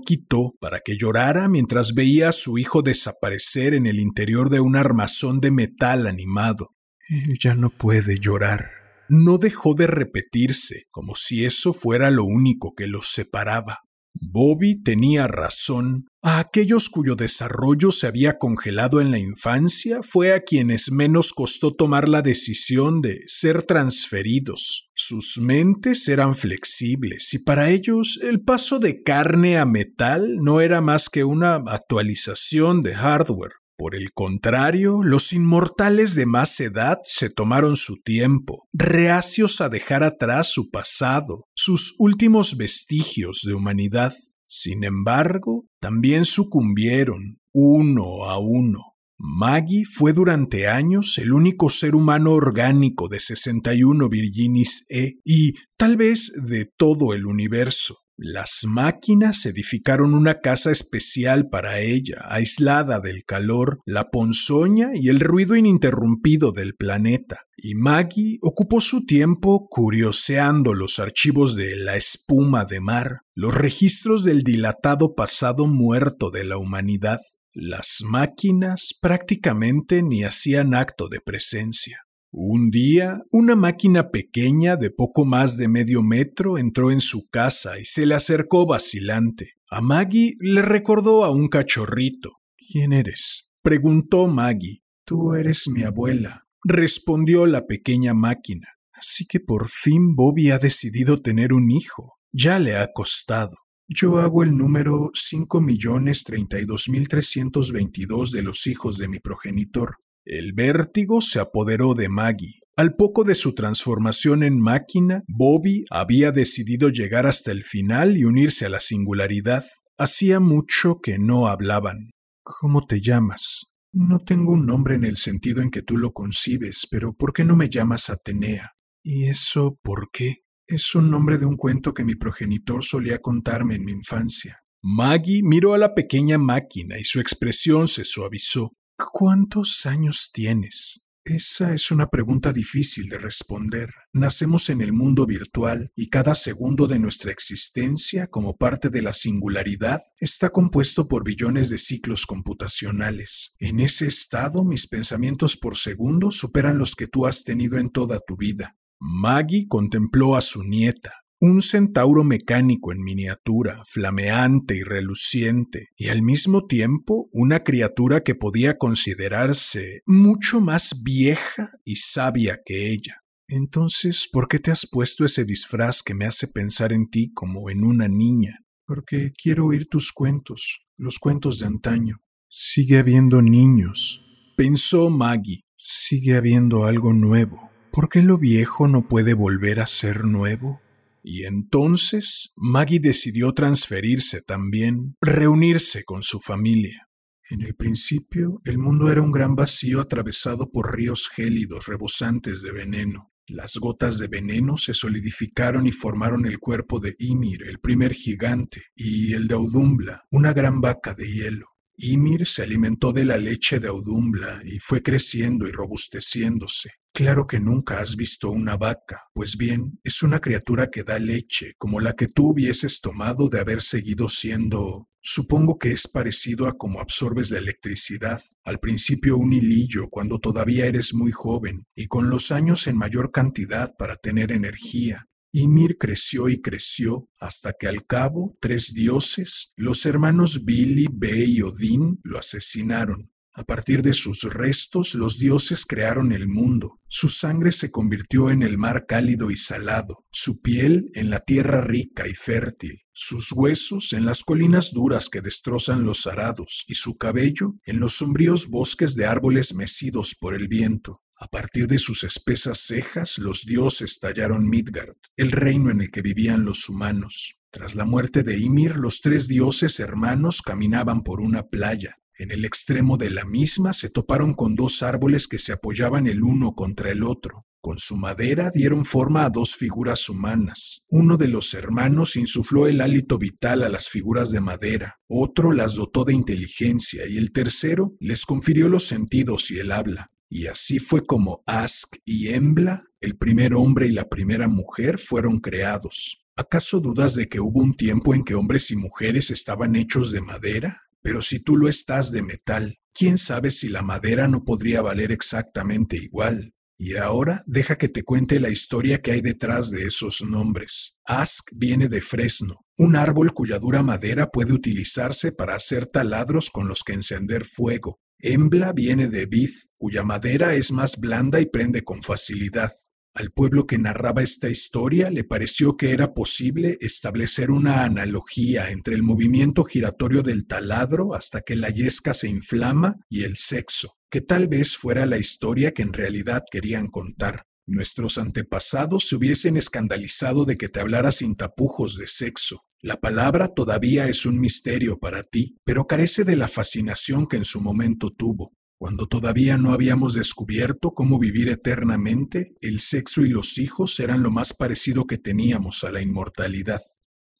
A: quitó para que llorara mientras veía a su hijo desaparecer en el interior de un armazón de metal animado. Él ya no puede llorar. No dejó de repetirse, como si eso fuera lo único que los separaba. Bobby tenía razón. A aquellos cuyo desarrollo se había congelado en la infancia fue a quienes menos costó tomar la decisión de ser transferidos. Sus mentes eran flexibles y para ellos el paso de carne a metal no era más que una actualización de hardware. Por el contrario, los inmortales de más edad se tomaron su tiempo, reacios a dejar atrás su pasado, sus últimos vestigios de humanidad. Sin embargo, también sucumbieron, uno a uno. Maggie fue durante años el único ser humano orgánico de 61 Virginis E y tal vez de todo el universo. Las máquinas edificaron una casa especial para ella, aislada del calor, la ponzoña y el ruido ininterrumpido del planeta, y Maggie ocupó su tiempo curioseando los archivos de la espuma de mar, los registros del dilatado pasado muerto de la humanidad. Las máquinas prácticamente ni hacían acto de presencia. Un día, una máquina pequeña de poco más de medio metro entró en su casa y se le acercó vacilante. A Maggie le recordó a un cachorrito.
B: ¿Quién eres?
A: preguntó Maggie.
B: Tú eres mi abuela,
A: respondió la pequeña máquina. Así que por fin Bobby ha decidido tener un hijo. Ya le ha costado.
B: Yo hago el número 5.032.322 de los hijos de mi progenitor.
A: El vértigo se apoderó de Maggie. Al poco de su transformación en máquina, Bobby había decidido llegar hasta el final y unirse a la singularidad. Hacía mucho que no hablaban.
B: ¿Cómo te llamas? No tengo un nombre en el sentido en que tú lo concibes, pero ¿por qué no me llamas Atenea?
A: ¿Y eso por qué?
B: Es un nombre de un cuento que mi progenitor solía contarme en mi infancia.
A: Maggie miró a la pequeña máquina y su expresión se suavizó.
B: ¿Cuántos años tienes? Esa es una pregunta difícil de responder. Nacemos en el mundo virtual y cada segundo de nuestra existencia, como parte de la singularidad, está compuesto por billones de ciclos computacionales. En ese estado, mis pensamientos por segundo superan los que tú has tenido en toda tu vida.
A: Maggie contempló a su nieta, un centauro mecánico en miniatura, flameante y reluciente, y al mismo tiempo una criatura que podía considerarse mucho más vieja y sabia que ella.
B: Entonces, ¿por qué te has puesto ese disfraz que me hace pensar en ti como en una niña? Porque quiero oír tus cuentos, los cuentos de antaño.
A: Sigue habiendo niños, pensó Maggie.
B: Sigue habiendo algo nuevo. ¿Por qué lo viejo no puede volver a ser nuevo?
A: Y entonces Maggie decidió transferirse también, reunirse con su familia.
B: En el principio, el mundo era un gran vacío atravesado por ríos gélidos rebosantes de veneno. Las gotas de veneno se solidificaron y formaron el cuerpo de Ymir, el primer gigante, y el de Audumbla, una gran vaca de hielo. Ymir se alimentó de la leche de Audumbla y fue creciendo y robusteciéndose. Claro que nunca has visto una vaca, pues bien, es una criatura que da leche, como la que tú hubieses tomado de haber seguido siendo... Supongo que es parecido a cómo absorbes la electricidad, al principio un hilillo cuando todavía eres muy joven, y con los años en mayor cantidad para tener energía, Ymir creció y creció hasta que al cabo tres dioses, los hermanos Billy, Be y Odín, lo asesinaron. A partir de sus restos, los dioses crearon el mundo. Su sangre se convirtió en el mar cálido y salado, su piel en la tierra rica y fértil, sus huesos en las colinas duras que destrozan los arados y su cabello en los sombríos bosques de árboles mecidos por el viento. A partir de sus espesas cejas, los dioses tallaron Midgard, el reino en el que vivían los humanos. Tras la muerte de Ymir, los tres dioses hermanos caminaban por una playa. En el extremo de la misma se toparon con dos árboles que se apoyaban el uno contra el otro. Con su madera dieron forma a dos figuras humanas. Uno de los hermanos insufló el hálito vital a las figuras de madera, otro las dotó de inteligencia y el tercero les confirió los sentidos y el habla. Y así fue como Ask y Embla, el primer hombre y la primera mujer, fueron creados. ¿Acaso dudas de que hubo un tiempo en que hombres y mujeres estaban hechos de madera? Pero si tú lo estás de metal, ¿quién sabe si la madera no podría valer exactamente igual? Y ahora deja que te cuente la historia que hay detrás de esos nombres. Ask viene de fresno, un árbol cuya dura madera puede utilizarse para hacer taladros con los que encender fuego. Embla viene de vid, cuya madera es más blanda y prende con facilidad. Al pueblo que narraba esta historia le pareció que era posible establecer una analogía entre el movimiento giratorio del taladro hasta que la yesca se inflama y el sexo, que tal vez fuera la historia que en realidad querían contar. Nuestros antepasados se hubiesen escandalizado de que te hablara sin tapujos de sexo. La palabra todavía es un misterio para ti, pero carece de la fascinación que en su momento tuvo. Cuando todavía no habíamos descubierto cómo vivir eternamente, el sexo y los hijos eran lo más parecido que teníamos a la inmortalidad.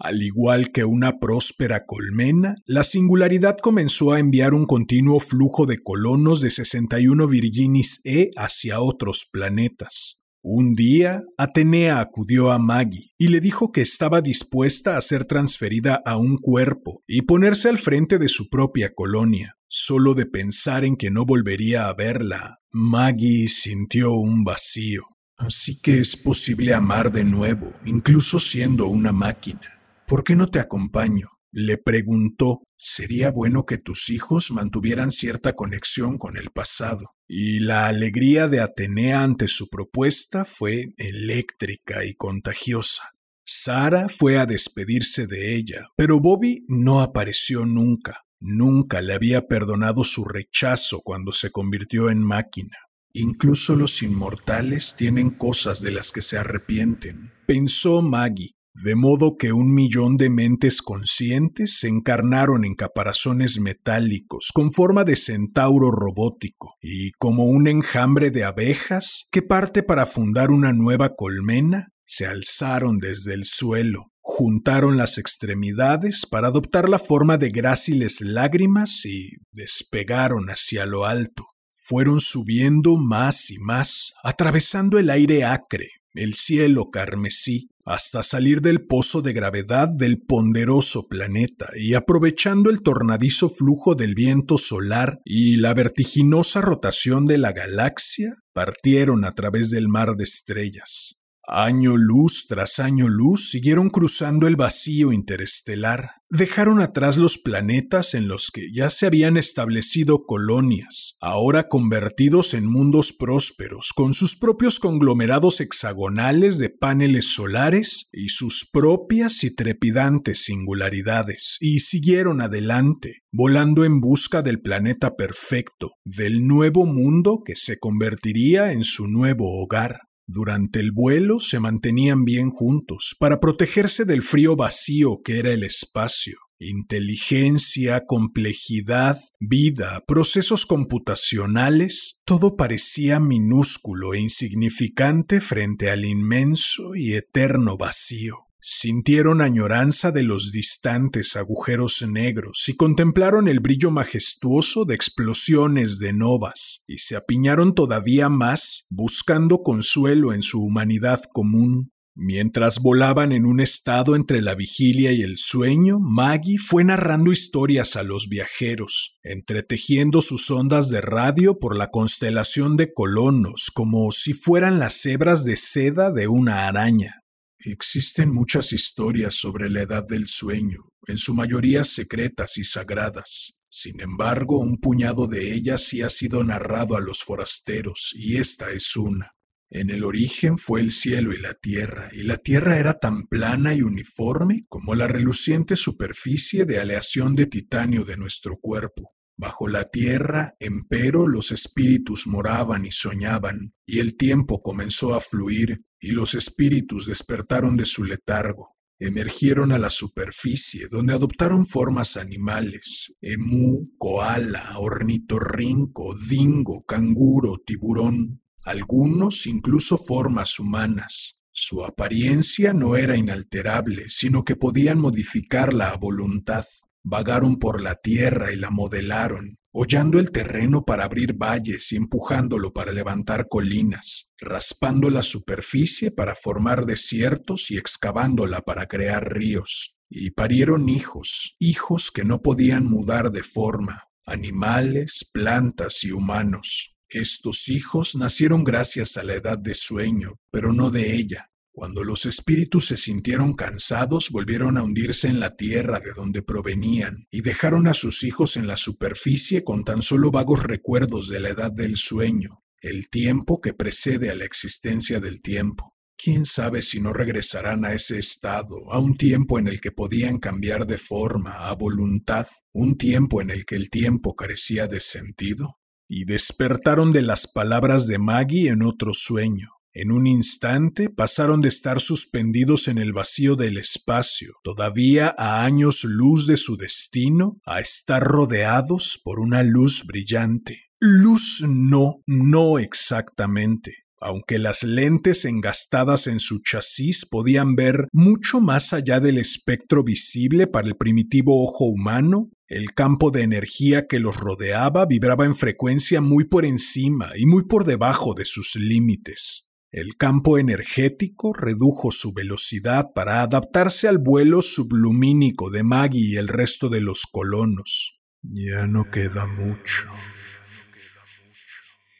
A: Al igual que una próspera colmena, la singularidad comenzó a enviar un continuo flujo de colonos de 61 Virginis E hacia otros planetas. Un día, Atenea acudió a Maggie y le dijo que estaba dispuesta a ser transferida a un cuerpo y ponerse al frente de su propia colonia. Solo de pensar en que no volvería a verla, Maggie sintió un vacío.
B: Así que es posible amar de nuevo, incluso siendo una máquina. ¿Por qué no te acompaño? Le preguntó. Sería bueno que tus hijos mantuvieran cierta conexión con el pasado.
A: Y la alegría de Atenea ante su propuesta fue eléctrica y contagiosa. Sara fue a despedirse de ella, pero Bobby no apareció nunca. Nunca le había perdonado su rechazo cuando se convirtió en máquina.
B: Incluso los inmortales tienen cosas de las que se arrepienten,
A: pensó Maggie, de modo que un millón de mentes conscientes se encarnaron en caparazones metálicos con forma de centauro robótico y como un enjambre de abejas que parte para fundar una nueva colmena, se alzaron desde el suelo, juntaron las extremidades para adoptar la forma de gráciles lágrimas y despegaron hacia lo alto. Fueron subiendo más y más, atravesando el aire acre, el cielo carmesí, hasta salir del pozo de gravedad del ponderoso planeta y aprovechando el tornadizo flujo del viento solar y la vertiginosa rotación de la galaxia, partieron a través del mar de estrellas. Año luz tras año luz siguieron cruzando el vacío interestelar, dejaron atrás los planetas en los que ya se habían establecido colonias, ahora convertidos en mundos prósperos, con sus propios conglomerados hexagonales de paneles solares y sus propias y trepidantes singularidades, y siguieron adelante, volando en busca del planeta perfecto, del nuevo mundo que se convertiría en su nuevo hogar. Durante el vuelo se mantenían bien juntos para protegerse del frío vacío que era el espacio. Inteligencia, complejidad, vida, procesos computacionales, todo parecía minúsculo e insignificante frente al inmenso y eterno vacío. Sintieron añoranza de los distantes agujeros negros y contemplaron el brillo majestuoso de explosiones de novas, y se apiñaron todavía más, buscando consuelo en su humanidad común. Mientras volaban en un estado entre la vigilia y el sueño, Maggie fue narrando historias a los viajeros, entretejiendo sus ondas de radio por la constelación de colonos como si fueran las hebras de seda de una araña.
B: Existen muchas historias sobre la edad del sueño, en su mayoría secretas y sagradas. Sin embargo, un puñado de ellas sí ha sido narrado a los forasteros, y esta es una. En el origen fue el cielo y la tierra, y la tierra era tan plana y uniforme como la reluciente superficie de aleación de titanio de nuestro cuerpo. Bajo la tierra, empero, los espíritus moraban y soñaban, y el tiempo comenzó a fluir, y los espíritus despertaron de su letargo. Emergieron a la superficie, donde adoptaron formas animales, emú, koala, ornitorrinco, dingo, canguro, tiburón, algunos incluso formas humanas. Su apariencia no era inalterable, sino que podían modificarla a voluntad. Vagaron por la tierra y la modelaron, hollando el terreno para abrir valles y empujándolo para levantar colinas, raspando la superficie para formar desiertos y excavándola para crear ríos. Y parieron hijos, hijos que no podían mudar de forma, animales, plantas y humanos. Estos hijos nacieron gracias a la edad de sueño, pero no de ella, cuando los espíritus se sintieron cansados, volvieron a hundirse en la tierra de donde provenían y dejaron a sus hijos en la superficie con tan solo vagos recuerdos de la edad del sueño, el tiempo que precede a la existencia del tiempo. ¿Quién sabe si no regresarán a ese estado, a un tiempo en el que podían cambiar de forma, a voluntad, un tiempo en el que el tiempo carecía de sentido?
A: Y despertaron de las palabras de Maggie en otro sueño en un instante pasaron de estar suspendidos en el vacío del espacio, todavía a años luz de su destino, a estar rodeados por una luz brillante. Luz no, no exactamente. aunque las lentes engastadas en su chasis podían ver mucho más allá del espectro visible para el primitivo ojo humano, el campo de energía que los rodeaba vibraba en frecuencia muy por encima y muy por debajo de sus límites. El campo energético redujo su velocidad para adaptarse al vuelo sublumínico de Maggie y el resto de los colonos.
B: Ya no queda mucho.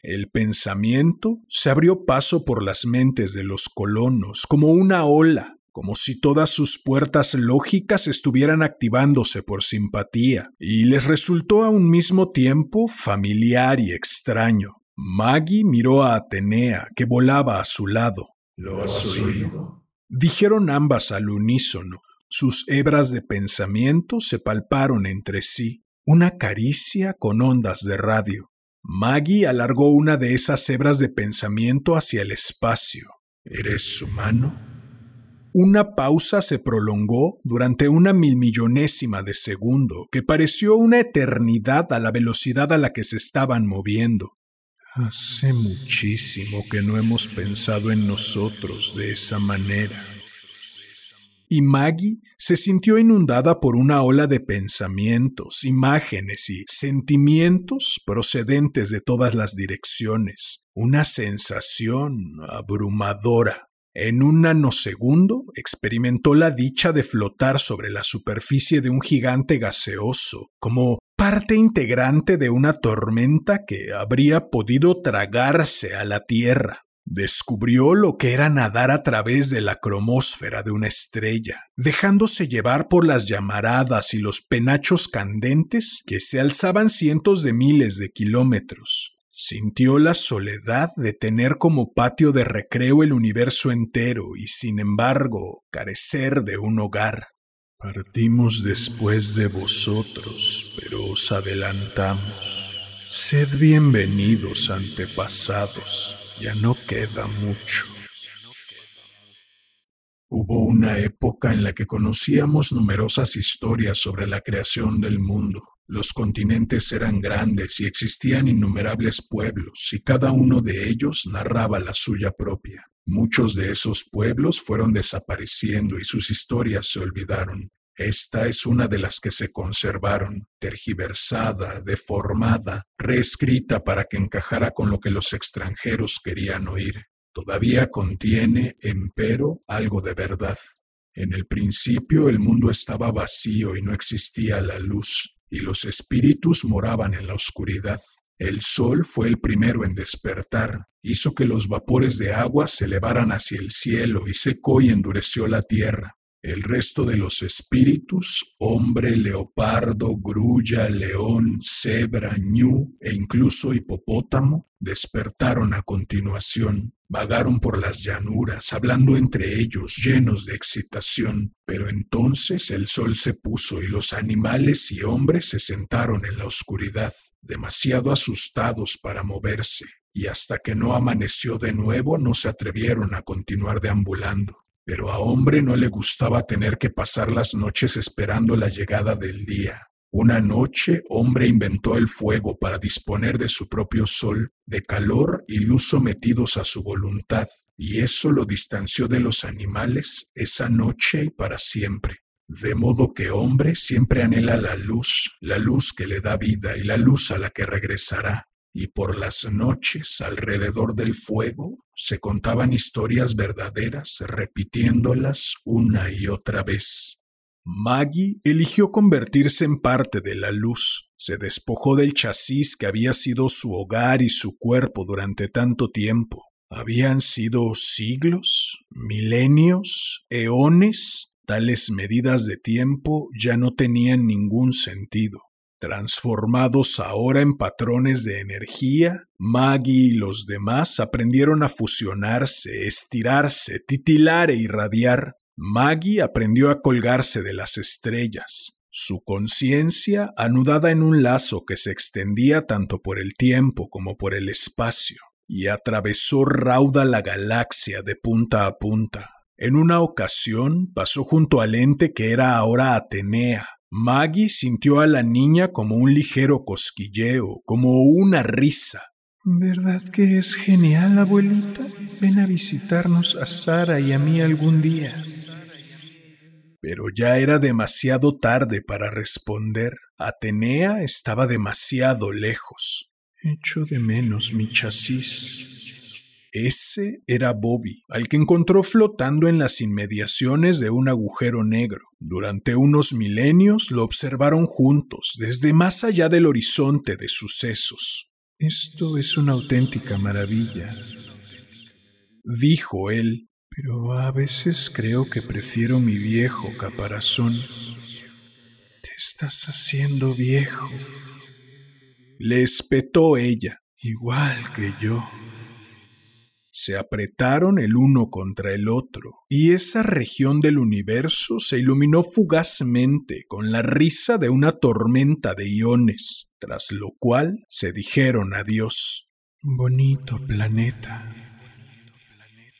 A: El pensamiento se abrió paso por las mentes de los colonos como una ola, como si todas sus puertas lógicas estuvieran activándose por simpatía, y les resultó a un mismo tiempo familiar y extraño. Maggie miró a Atenea, que volaba a su lado.
B: ¿Lo has oído?
A: Dijeron ambas al unísono. Sus hebras de pensamiento se palparon entre sí, una caricia con ondas de radio. Maggie alargó una de esas hebras de pensamiento hacia el espacio.
B: ¿Eres humano?
A: Una pausa se prolongó durante una milmillonésima de segundo, que pareció una eternidad a la velocidad a la que se estaban moviendo.
B: Hace muchísimo que no hemos pensado en nosotros de esa manera
A: y Maggie se sintió inundada por una ola de pensamientos, imágenes y sentimientos procedentes de todas las direcciones, una sensación abrumadora. En un nanosegundo experimentó la dicha de flotar sobre la superficie de un gigante gaseoso, como parte integrante de una tormenta que habría podido tragarse a la Tierra. Descubrió lo que era nadar a través de la cromósfera de una estrella, dejándose llevar por las llamaradas y los penachos candentes que se alzaban cientos de miles de kilómetros. Sintió la soledad de tener como patio de recreo el universo entero y, sin embargo, carecer de un hogar.
B: Partimos después de vosotros, pero os adelantamos. Sed bienvenidos, antepasados ya no queda mucho. Hubo una época en la que conocíamos numerosas historias sobre la creación del mundo. Los continentes eran grandes y existían innumerables pueblos, y cada uno de ellos narraba la suya propia. Muchos de esos pueblos fueron desapareciendo y sus historias se olvidaron. Esta es una de las que se conservaron, tergiversada, deformada, reescrita para que encajara con lo que los extranjeros querían oír. Todavía contiene, empero, algo de verdad. En el principio el mundo estaba vacío y no existía la luz, y los espíritus moraban en la oscuridad. El sol fue el primero en despertar, hizo que los vapores de agua se elevaran hacia el cielo y secó y endureció la tierra. El resto de los espíritus, hombre, leopardo, grulla, león, cebra, ñu e incluso hipopótamo, despertaron a continuación, vagaron por las llanuras, hablando entre ellos, llenos de excitación. Pero entonces el sol se puso y los animales y hombres se sentaron en la oscuridad, demasiado asustados para moverse, y hasta que no amaneció de nuevo no se atrevieron a continuar deambulando pero a hombre no le gustaba tener que pasar las noches esperando la llegada del día. Una noche, hombre inventó el fuego para disponer de su propio sol, de calor y luz sometidos a su voluntad, y eso lo distanció de los animales esa noche y para siempre. De modo que hombre siempre anhela la luz, la luz que le da vida y la luz a la que regresará y por las noches alrededor del fuego se contaban historias verdaderas, repitiéndolas una y otra vez. Maggie eligió convertirse en parte de la luz, se despojó del chasis que había sido su hogar y su cuerpo durante tanto tiempo. Habían sido siglos, milenios, eones, tales medidas de tiempo ya no tenían ningún sentido. Transformados ahora en patrones de energía, Maggie y los demás aprendieron a fusionarse, estirarse, titilar e irradiar. Maggie aprendió a colgarse de las estrellas. Su conciencia anudada en un lazo que se extendía tanto por el tiempo como por el espacio, y atravesó rauda la galaxia de punta a punta. En una ocasión pasó junto al ente que era ahora Atenea, Maggie sintió a la niña como un ligero cosquilleo, como una risa.
A: ¿Verdad que es genial, abuelita? Ven a visitarnos a Sara y a mí algún día. Pero ya era demasiado tarde para responder. Atenea estaba demasiado lejos. Echo de menos mi chasis. Ese era Bobby, al que encontró flotando en las inmediaciones de un agujero negro. Durante unos milenios lo observaron juntos, desde más allá del horizonte de sucesos. Esto es una auténtica maravilla, dijo él, pero a veces creo que prefiero mi viejo caparazón. Te estás haciendo viejo. Le espetó ella, igual que yo se apretaron el uno contra el otro, y esa región del universo se iluminó fugazmente con la risa de una tormenta de iones, tras lo cual se dijeron adiós. Bonito planeta.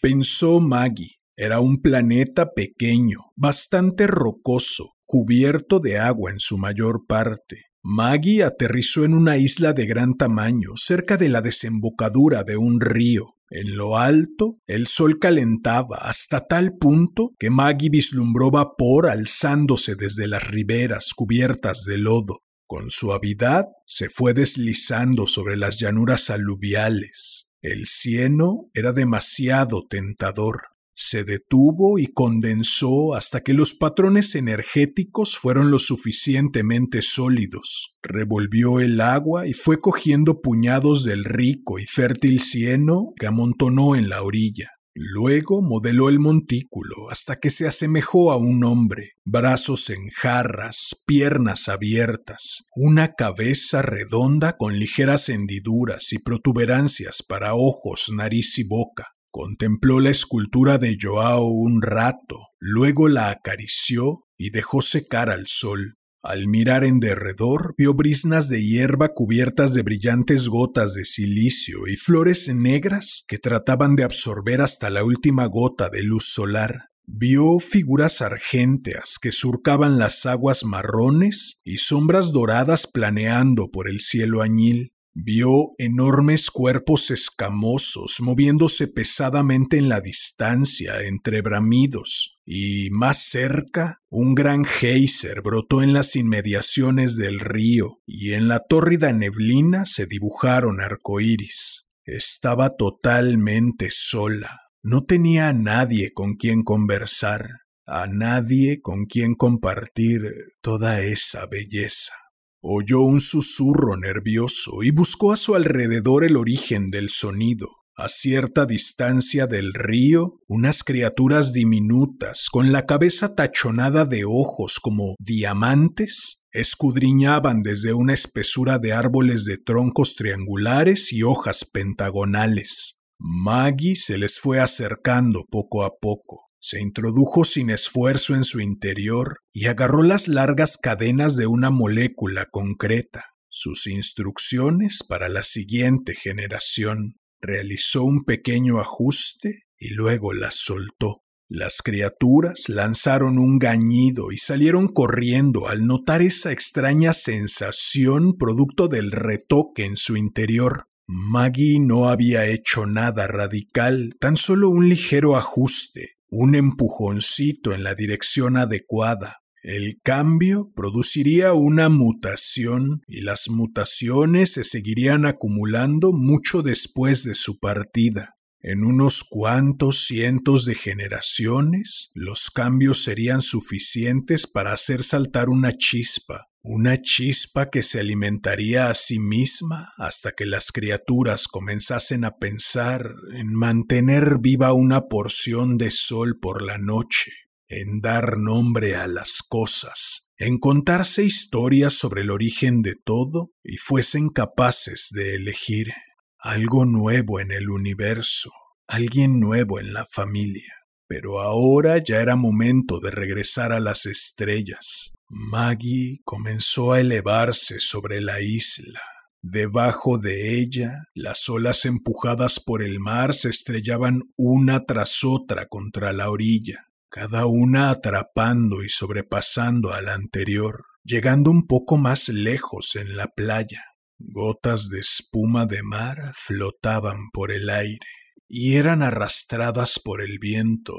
A: Pensó Maggie. Era un planeta pequeño, bastante rocoso, cubierto de agua en su mayor parte. Maggie aterrizó en una isla de gran tamaño, cerca de la desembocadura de un río, en lo alto, el sol calentaba hasta tal punto que Maggie vislumbró vapor alzándose desde las riberas cubiertas de lodo. Con suavidad se fue deslizando sobre las llanuras aluviales. El cieno era demasiado tentador se detuvo y condensó hasta que los patrones energéticos fueron lo suficientemente sólidos. Revolvió el agua y fue cogiendo puñados del rico y fértil cieno que amontonó en la orilla. Luego modeló el montículo hasta que se asemejó a un hombre, brazos en jarras, piernas abiertas, una cabeza redonda con ligeras hendiduras y protuberancias para ojos, nariz y boca. Contempló la escultura de Joao un rato, luego la acarició y dejó secar al sol. Al mirar en derredor, vio brisnas de hierba cubiertas de brillantes gotas de silicio y flores negras que trataban de absorber hasta la última gota de luz solar. Vio figuras argénteas que surcaban las aguas marrones y sombras doradas planeando por el cielo añil. Vio enormes cuerpos escamosos moviéndose pesadamente en la distancia entre bramidos, y más cerca un gran geyser brotó en las inmediaciones del río, y en la tórrida neblina se dibujaron arcoíris. Estaba totalmente sola. No tenía a nadie con quien conversar, a nadie con quien compartir toda esa belleza. Oyó un susurro nervioso y buscó a su alrededor el origen del sonido. A cierta distancia del río, unas criaturas diminutas, con la cabeza tachonada de ojos como diamantes, escudriñaban desde una espesura de árboles de troncos triangulares y hojas pentagonales. Maggie se les fue acercando poco a poco. Se introdujo sin esfuerzo en su interior y agarró las largas cadenas de una molécula concreta. Sus instrucciones para la siguiente generación. Realizó un pequeño ajuste y luego las soltó. Las criaturas lanzaron un gañido y salieron corriendo al notar esa extraña sensación producto del retoque en su interior. Maggie no había hecho nada radical, tan solo un ligero ajuste, un empujoncito en la dirección adecuada. El cambio produciría una mutación y las mutaciones se seguirían acumulando mucho después de su partida. En unos cuantos cientos de generaciones, los cambios serían suficientes para hacer saltar una chispa, una chispa que se alimentaría a sí misma hasta que las criaturas comenzasen a pensar en mantener viva una porción de sol por la noche, en dar nombre a las cosas, en contarse historias sobre el origen de todo y fuesen capaces de elegir algo nuevo en el universo, alguien nuevo en la familia. Pero ahora ya era momento de regresar a las estrellas. Maggie comenzó a elevarse sobre la isla. Debajo de ella, las olas empujadas por el mar se estrellaban una tras otra contra la orilla, cada una atrapando y sobrepasando a la anterior, llegando un poco más lejos en la playa. Gotas de espuma de mar flotaban por el aire y eran arrastradas por el viento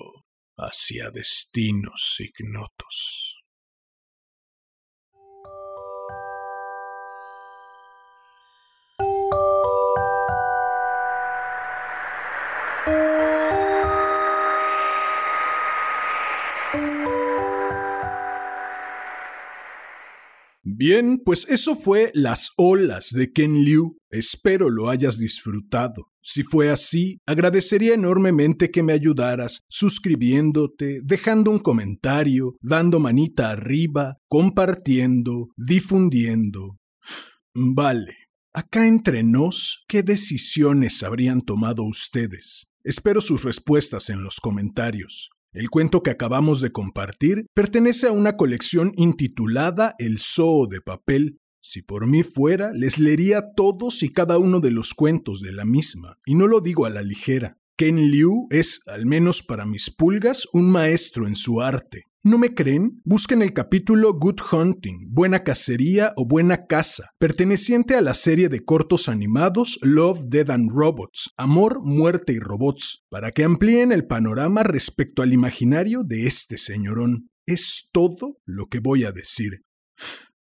A: hacia destinos ignotos. Bien, pues eso fue Las olas de Ken Liu. Espero lo hayas disfrutado. Si fue así, agradecería enormemente que me ayudaras suscribiéndote, dejando un comentario, dando manita arriba, compartiendo, difundiendo. Vale, acá entre nos, ¿qué decisiones habrían tomado ustedes? Espero sus respuestas en los comentarios. El cuento que acabamos de compartir pertenece a una colección intitulada El Zoo de Papel. Si por mí fuera, les leería todos y cada uno de los cuentos de la misma, y no lo digo a la ligera. Ken Liu es, al menos para mis pulgas, un maestro en su arte. ¿No me creen? Busquen el capítulo Good Hunting, Buena Cacería o Buena Caza, perteneciente a la serie de cortos animados Love, Dead and Robots, Amor, Muerte y Robots, para que amplíen el panorama respecto al imaginario de este señorón. Es todo lo que voy a decir.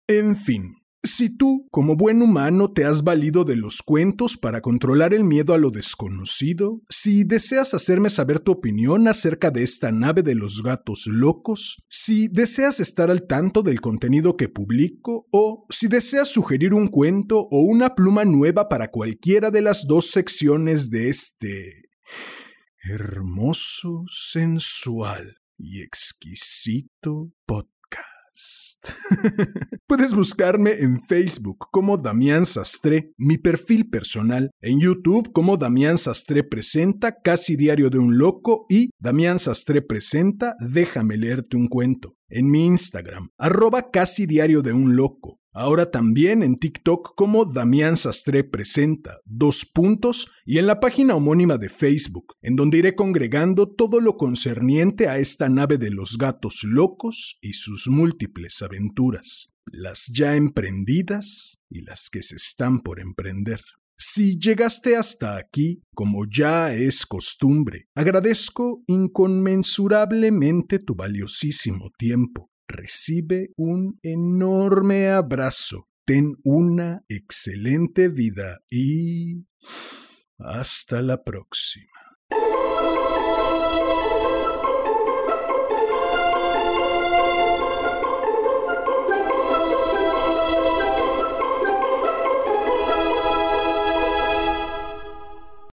A: En fin, si tú, como buen humano, te has valido de los cuentos para controlar el miedo a lo desconocido, si deseas hacerme saber tu opinión acerca de esta nave de los gatos locos, si deseas estar al tanto del contenido que publico, o si deseas sugerir un cuento o una pluma nueva para cualquiera de las dos secciones de este hermoso, sensual y exquisito podcast Puedes buscarme en Facebook como Damián Sastre, mi perfil personal, en YouTube como Damián Sastre Presenta, Casi Diario de un Loco y Damián Sastre Presenta, Déjame leerte un cuento, en mi Instagram, arroba Casi Diario de un Loco, Ahora también en TikTok como Damián Sastre Presenta, dos puntos, y en la página homónima de Facebook, en donde iré congregando todo lo concerniente a esta nave de los gatos locos y sus múltiples aventuras, las ya emprendidas y las que se están por emprender. Si llegaste hasta aquí, como ya es costumbre, agradezco inconmensurablemente tu valiosísimo tiempo recibe un enorme abrazo. Ten una excelente vida y hasta la próxima.